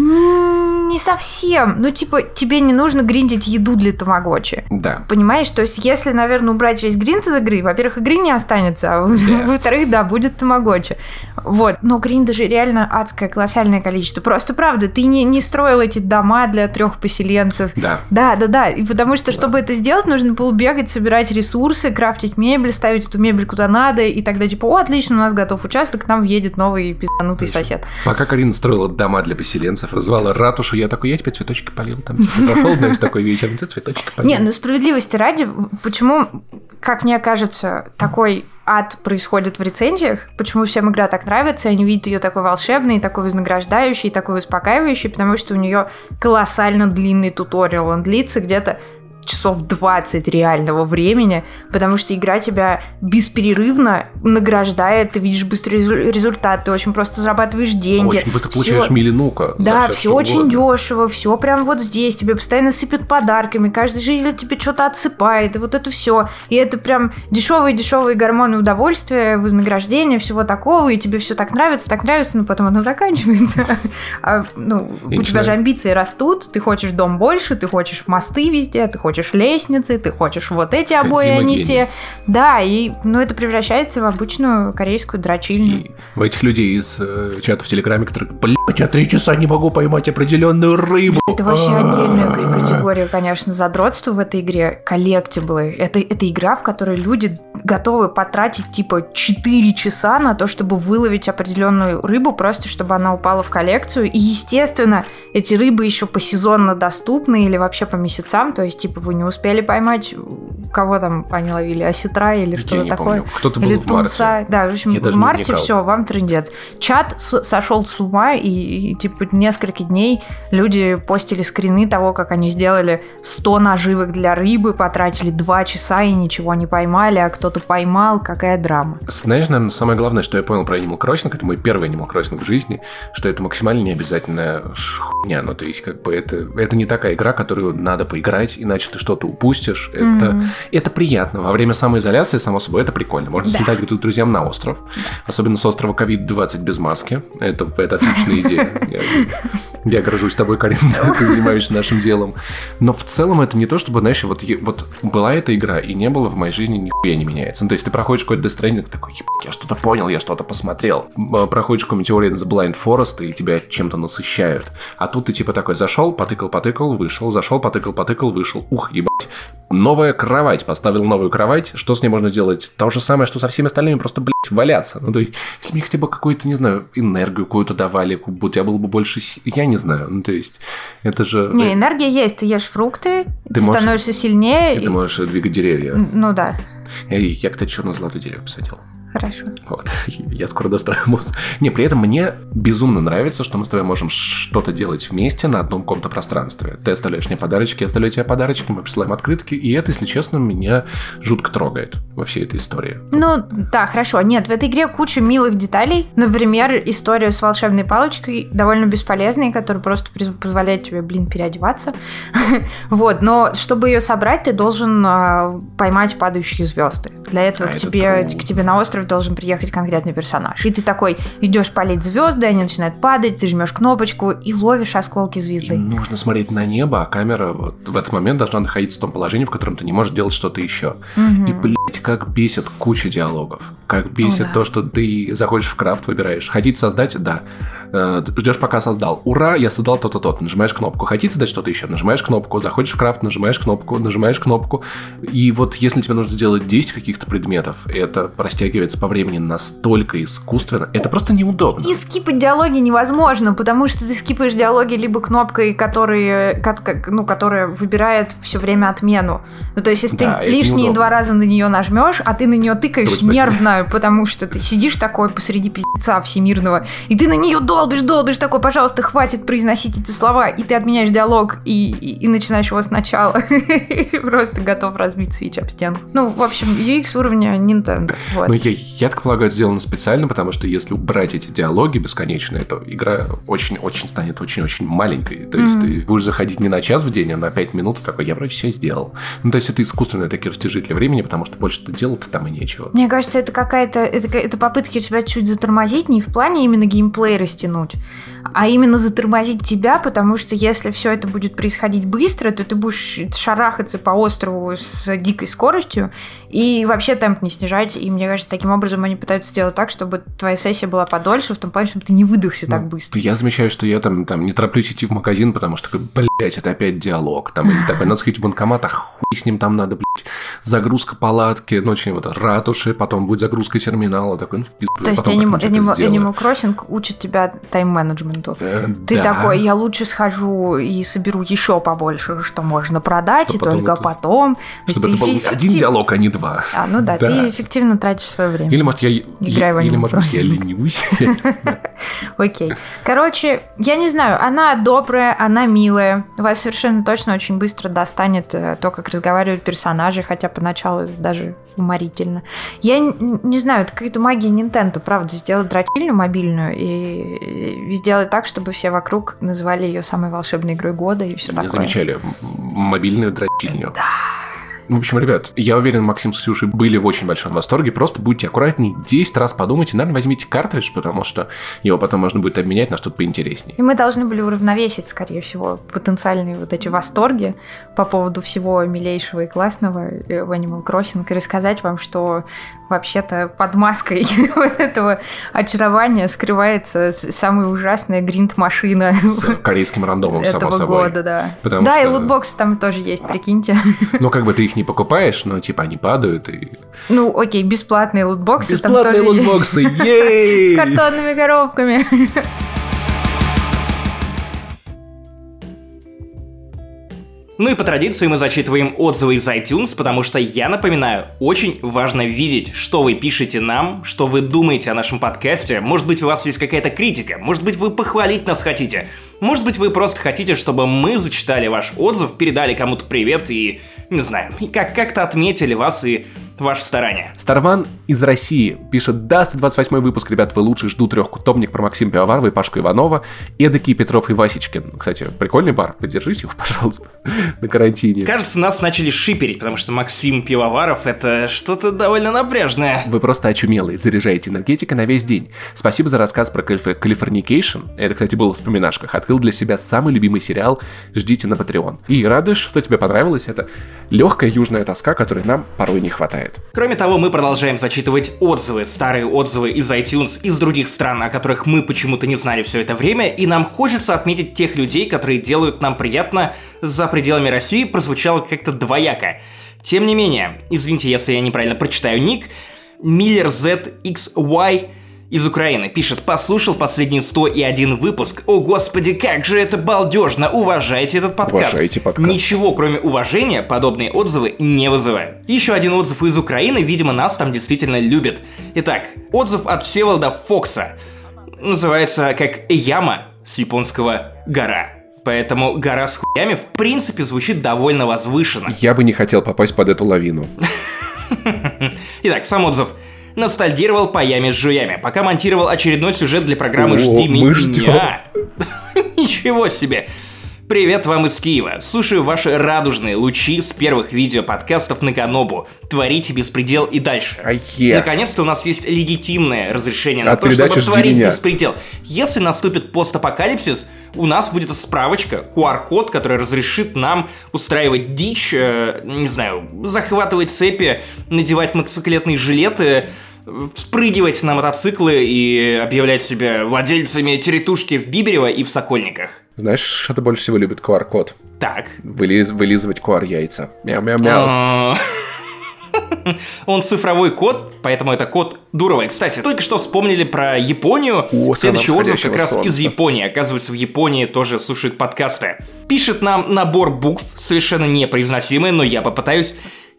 Не совсем. Ну, типа, тебе не нужно гриндить еду для тамагочи. Да. Понимаешь? То есть, если, наверное, убрать весь гринд из игры, во-первых, игры не останется, а Да. во-вторых, да, будет тамагочи. Вот. Но гринда же реально адское, колоссальное количество. Просто правда, ты не, не строил эти дома для трех поселенцев. Да. Да, да, да. И потому что, чтобы это сделать, нужно было бегать, собирать ресурсы, крафтить мебель, ставить эту мебель куда надо, и тогда типа, о, отлично, у нас готов участок, к нам въедет новый пизданутый сосед. Пока Карина строила дома для поселенцев, развала ратушу, я такой, я тебе цветочки полил. Там прошел, знаешь, такой вечером, ты цветочки полил. Не, ну справедливости ради, почему, как мне кажется, такой ад происходит в рецензиях, почему всем игра так нравится, они видят ее такой волшебной, такой вознаграждающей, такой успокаивающей, потому что у нее колоссально длинный туториал, он длится где-то часов 20 реального времени, потому что игра тебя бесперерывно награждает, ты видишь быстрый резу- результат, ты очень просто зарабатываешь деньги. Очень быстро Всё- получаешь миллинука. за да, все что очень угодно. дешево, все прям вот здесь, тебе постоянно сыпят подарками, каждый житель тебе что-то отсыпает, и вот это все. И это прям дешевые-дешевые гормоны удовольствия, вознаграждения, всего такого, и тебе все так нравится, так нравится, но потом оно заканчивается. [laughs] А, ну, у тебя же амбиции растут, ты хочешь дом больше, ты хочешь мосты везде, ты хочешь хочешь лестницы, ты хочешь вот эти обои, а не гений. те. Да, и ну, это превращается в обычную корейскую дрочильню. И в этих людей из э, чата в Телеграме, которые, блядь, я три часа не могу поймать определенную рыбу. Это вообще А-а-а. отдельная категория, конечно, задротства в этой игре. Коллектиблы. Это, это игра, в которой люди готовы потратить типа 4 часа на то, чтобы выловить определенную рыбу, просто чтобы она упала в коллекцию. И, естественно, эти рыбы еще посезонно доступны или вообще по месяцам. То есть, типа, вы не успели поймать, кого там они ловили, осетра или что-то такое. Кто-то был Или в марте. тунца. Да, в общем, Я в марте все, вам трындец. Чат сошел с ума, и, и, типа несколько дней люди постили скрины того, как они сделали 100 наживок для рыбы, потратили 2 часа и ничего не поймали, а кто-то поймал, какая драма. Знаешь, наверное, самое главное, что я понял про Animal Crossing, это мой первый Animal Crossing в жизни, что это максимально необязательная хуйня. Ну, то есть, как бы, это, это не такая игра, которую надо поиграть, иначе ты что-то упустишь. Это, Мгм. это приятно. Во время самоизоляции, само собой, это прикольно. Можно Да. слетать к друзьям на остров. Особенно с острова COVID-20 без маски. Это, это отличная идея. Я, я горжусь тобой, Карин, [laughs] ты занимаешься нашим делом. Но в целом это не то, чтобы, знаешь, вот, вот была эта игра, и не было в моей жизни нихуя не меняется. Ну, то есть ты проходишь какой-то Death Stranding, такой, «Ебать, я что-то понял, я что-то посмотрел. М, Проходишь какой-нибудь Ori and the Blind Forest, и тебя чем-то насыщают. А тут ты типа такой зашел, потыкал, потыкал, вышел, зашел, потыкал, потыкал, вышел. Ух, ебать. Новая кровать. Поставил новую кровать. Что с ней можно сделать? То же самое, что со всеми остальными, просто, блядь, валяться. Ну, то есть, если мне хотя бы какую-то, не знаю, энергию какую-то давали, у тебя было бы больше... Я не знаю. Ну, то есть, это же... Не, энергия есть, ты ешь фрукты, Ты ты можешь- становишься сильнее. И ты и- можешь двигать деревья. Ну да, Эй, Я, кстати, черное золотое дерево посадил. Хорошо. Вот. [laughs] Я скоро дострою мост. Не, при этом мне безумно нравится, что мы с тобой можем что-то делать вместе на одном каком-то пространстве. Ты оставляешь мне подарочки, я оставляю тебе подарочки, мы присылаем открытки, и это, если честно, меня жутко трогает во всей этой истории. Ну, да, хорошо. Нет, в этой игре куча милых деталей. Например, история с волшебной палочкой довольно бесполезная, которая просто позволяет тебе, блин, переодеваться. [laughs] Вот, но чтобы ее собрать, ты должен а, поймать падающие звезды. Для этого А, к тебе на остров должен приехать конкретный персонаж. И ты такой идешь палить звезды, они начинают падать, ты жмешь кнопочку и ловишь осколки И звезды. нужно смотреть на небо, а камера вот в этот момент должна находиться в том положении, в котором ты не можешь делать что-то еще. Мгм. И, блядь, как бесит куча диалогов. Как бесит О, да. то, что ты заходишь в крафт, выбираешь. Хотите создать? Да. Э, Ждешь, пока создал. Ура, я создал то-то, то Нажимаешь кнопку. Хотите создать что-то еще? Нажимаешь кнопку. Заходишь в крафт, нажимаешь кнопку, нажимаешь кнопку. И вот если тебе нужно сделать 10 каких-то предметов, это растягивается по времени настолько искусственно. Это просто неудобно. И скипать диалоги невозможно, потому что ты скипаешь диалоги либо кнопкой, которые, как- ну, которая выбирает все время отмену. Ну, то есть, если Да, ты лишние неудобно. два раза на нее нажмешь, а ты на нее тыкаешь нервно, потому что ты сидишь такой посреди пиздеца всемирного, и ты на нее долбишь, долбишь, такой, пожалуйста, хватит произносить эти слова, и ты отменяешь диалог и, и- и начинаешь его сначала. [laughs] Просто готов разбить свич об стену. Ну, в общем, UX уровня Nintendo. Вот. Ну, я, я так полагаю, сделано специально, потому что если убрать эти диалоги бесконечные, то игра очень-очень станет очень-очень маленькой. То есть Мгм. ты будешь заходить не на час в день, а на 5 минут, и такой, я вроде все сделал. Ну, то есть это искусственные такие растяжители времени, потому что больше-то делать там и нечего. Мне кажется, это какая-то это, это попытки тебя чуть затормозить, не в плане именно геймплей растянуть, а именно затормозить тебя, потому что если все это будет происходить быстро, то ты будешь шарахаться по острову с дикой скоростью и вообще темп не снижать. И мне кажется, таким образом они пытаются сделать так, чтобы твоя сессия была подольше, в том плане, чтобы ты не выдохся так Ну, быстро. Я замечаю, что я там, там не тороплюсь идти в магазин, потому что, блядь, это опять диалог. Там или такой, надо сходить в банкомат, а хуй с ним там надо, блядь, загрузка палатки, ну, очень вот, ратуши, потом будет загрузка терминала, такой, ну, пизду. То есть Animal, Animal-. Animal Crossing учит тебя тайм-менеджменту. Э, Ты да. такой, я лучше схожу и соберу еще побольше, что можно продать, Чтобы и потом только это- потом. То Чтобы это был один диалог, а не два. А, ну да, Да. ты эффективно тратишь свое время. Или, может, я, Играй в или, может быть, я ленюсь. [laughs] Я не. Окей. Короче, я не знаю, она добрая, она милая. Вас совершенно точно очень быстро достанет э, то, как разговаривают персонажи, хотя поначалу это даже уморительно. Я не знаю, это какая-то магия Nintendo, правда, сделать дрочильню мобильную и сделать так, чтобы все вокруг называли ее самой волшебной игрой года и все Не такое. замечали м- мобильную дрочильню. В общем, ребят, я уверен, Максим с Ксюшей были в очень большом восторге. Просто будьте аккуратней, 10 раз подумайте, наверное, возьмите картридж, потому что его потом можно будет обменять на что-то поинтереснее. И мы должны были уравновесить, скорее всего, потенциальные вот эти восторги по поводу всего милейшего и классного э, в Animal Crossing и рассказать вам, что вообще-то под маской [laughs] вот этого очарования скрывается с- самая ужасная гринд-машина С [laughs] корейским рандомом, само этого собой. года, да. Потому да, и что- лутбоксы там тоже есть, прикиньте. [laughs] Ну, как бы ты их не покупаешь, но типа они падают и... Ну, окей, бесплатные лутбоксы Бесплатные есть. лутбоксы, С ей! картонными коробками. Ну и по традиции мы зачитываем отзывы из iTunes, потому что, я напоминаю, очень важно видеть, что вы пишете нам, что вы думаете о нашем подкасте. Может быть, у вас есть какая-то критика, может быть, вы похвалить нас хотите, может быть, вы просто хотите, чтобы мы зачитали ваш отзыв, передали кому-то привет и, не знаю, и как- как-то отметили вас и ваше старание. Старван из России пишет, да, 128 выпуск, ребят, вы лучшие, жду трехтомник про Максима Пивоварова и Пашку Иванова, эдакий Петров и Васечкин. Кстати, прикольный бар, поддержите его, [laughs] пожалуйста, на карантине. Кажется, нас начали шиперить, потому что Максим Пивоваров — это что-то довольно напряжное. Вы просто очумелые, заряжаете энергетикой на весь день. Спасибо за рассказ про Calif- Californication. Это, кстати, было в вспоминашках. Открыл для себя самый любимый сериал. Ждите на Patreon. И рады, что тебе понравилось. Это легкая южная тоска, которой нам порой не хватает. Кроме того, мы продолжаем зачитывать отзывы, старые отзывы из iTunes, из других стран, о которых мы почему-то не знали все это время, и нам хочется отметить тех людей, которые делают нам приятно за пределами России, прозвучало как-то двояко. Тем не менее, извините, если я неправильно прочитаю ник, Миллер ZXY из Украины пишет «Послушал последний 101 выпуск. О, господи, как же это балдежно! Уважайте этот подкаст!» Уважайте подкаст. Ничего, кроме уважения, подобные отзывы не вызывают. Еще один отзыв из Украины, видимо, нас там действительно любят. Итак, отзыв от Всеволода Фокса. Называется как «Яма» с японского «гора». Поэтому «гора с хуями» в принципе звучит довольно возвышенно. Я бы не хотел попасть под эту лавину. [laughs] Итак, сам отзыв. Ностальгировал по яме с жуями, пока монтировал очередной сюжет для программы «Жди меня». [laughs] Ничего себе! Привет вам из Киева. Слушаю ваши радужные лучи с первых видео подкастов на Канобу. Творите беспредел и дальше. Наконец-то у нас есть легитимное разрешение на От то, чтобы передачи «Жди творить меня». беспредел. Если наступит постапокалипсис, у нас будет справочка, QR-код, который разрешит нам устраивать дичь, э, не знаю, захватывать цепи, надевать мотоциклетные жилеты, спрыгивать на мотоциклы и объявлять себя владельцами территушки в Биберево и в Сокольниках. Знаешь, что больше всего любит QR-код? Так. Вылиз- вылизывать QR-яйца. Мяу-мяу-мяу. А, Он цифровой код, поэтому это код Дуровой. Кстати, только что вспомнили про Японию. О, Следующий отзыв как раз солнца. из Японии. Оказывается, в Японии тоже слушают подкасты. Пишет нам набор букв, совершенно непроизносимые, но я попытаюсь.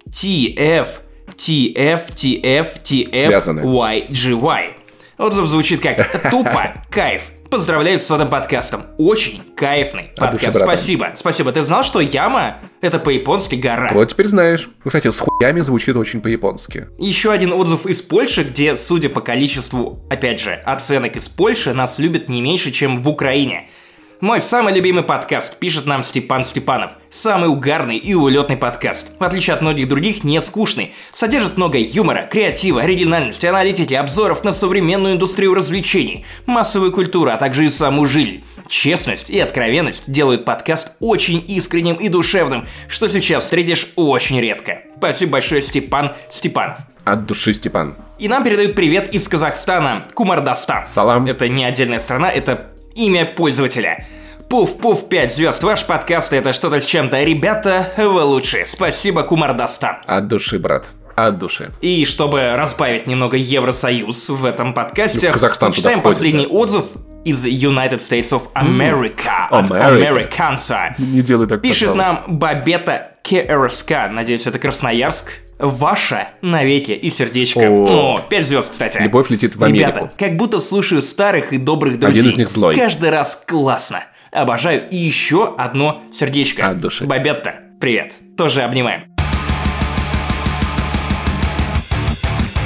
TF, TF, TF, TF, Связаны. YGY. Отзыв звучит как «Тупо, кайф». Поздравляю с этим подкастом. Очень кайфный души, подкаст. Спасибо. Спасибо. Ты знал, что яма — это по-японски гора? Вот теперь знаешь. Кстати, с хуями звучит очень по-японски. Еще один отзыв из Польши, где, судя по количеству, опять же, оценок из Польши, нас любят не меньше, чем в Украине. Мой самый любимый подкаст, пишет нам Степан Степанов. Самый угарный и улетный подкаст. В отличие от многих других, не скучный. Содержит много юмора, креатива, оригинальности, аналитики, обзоров на современную индустрию развлечений, массовую культуру, а также и саму жизнь. Честность и откровенность делают подкаст очень искренним и душевным, что сейчас встретишь очень редко. Спасибо большое, Степан Степанов. От души, Степан. И нам передают привет из Казахстана, Кумардастан. Салам. Это не отдельная страна, это имя пользователя. Пуф-пуф, 5 звезд, ваш подкаст это что-то с чем-то. Ребята, вы лучшие. Спасибо, Кумардастан. От души, брат. От души. И чтобы разбавить немного Евросоюз в этом подкасте, Ну, Казахстан входит, последний да. отзыв из United States of America от America. Americansa. Не делай так, Пишет пожалуйста. нам Бабета КРСК, надеюсь, это Красноярск. Ваша навеки и сердечко. О. О, 5 звезд, кстати. Любовь летит в Америку. Ребята, как будто слушаю старых и добрых друзей. Один из них злой. Каждый раз классно. Обожаю. И еще одно сердечко. От души.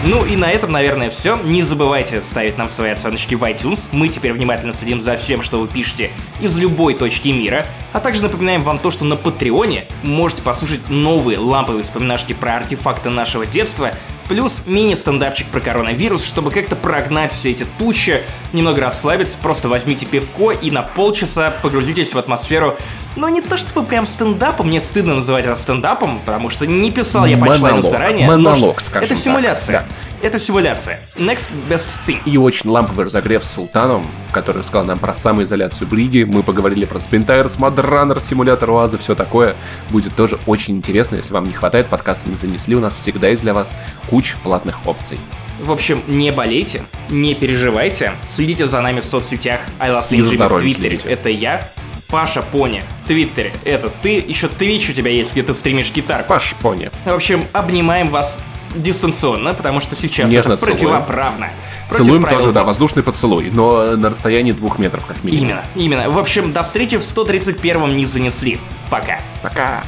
Ну и на этом, наверное, все. Не забывайте ставить нам свои оценочки в iTunes. Мы теперь внимательно следим за всем, что вы пишете из любой точки мира. А также напоминаем вам то, что на Патреоне можете послушать новые ламповые вспоминашки про артефакты нашего детства, плюс мини-стендапчик про коронавирус, чтобы как-то прогнать все эти тучи, немного расслабиться, просто возьмите пивко и на полчаса погрузитесь в атмосферу ну, не то чтобы прям стендапом, мне стыдно называть это стендапом, потому что не писал я панчлайну Монолог. заранее. Монолог, скажем Это так, симуляция. да. Это симуляция. Next best thing. И очень ламповый разогрев с Султаном, который рассказал нам про самоизоляцию в Риге. Мы поговорили про Spintires, Mudrunner, симулятор УАЗа, все такое. Будет тоже очень интересно, если вам не хватает, подкасты не занесли. У нас всегда есть для вас куча платных опций. В общем, не болейте, не переживайте. Следите за нами в соцсетях I Love Slim в Твиттере. следите. Это я. Паша Пони в Твиттере. Это ты. Еще Твич у тебя есть, где ты стримишь гитарку. Паш, пони. В общем, обнимаем вас дистанционно, потому что сейчас Нежно это целуем. противоправно. Против Целуем тоже, да, ВОЗ. воздушный поцелуй, но на расстоянии двух метров как минимум. Именно, именно. В общем, до встречи в 131-м не занесли. Пока. Пока.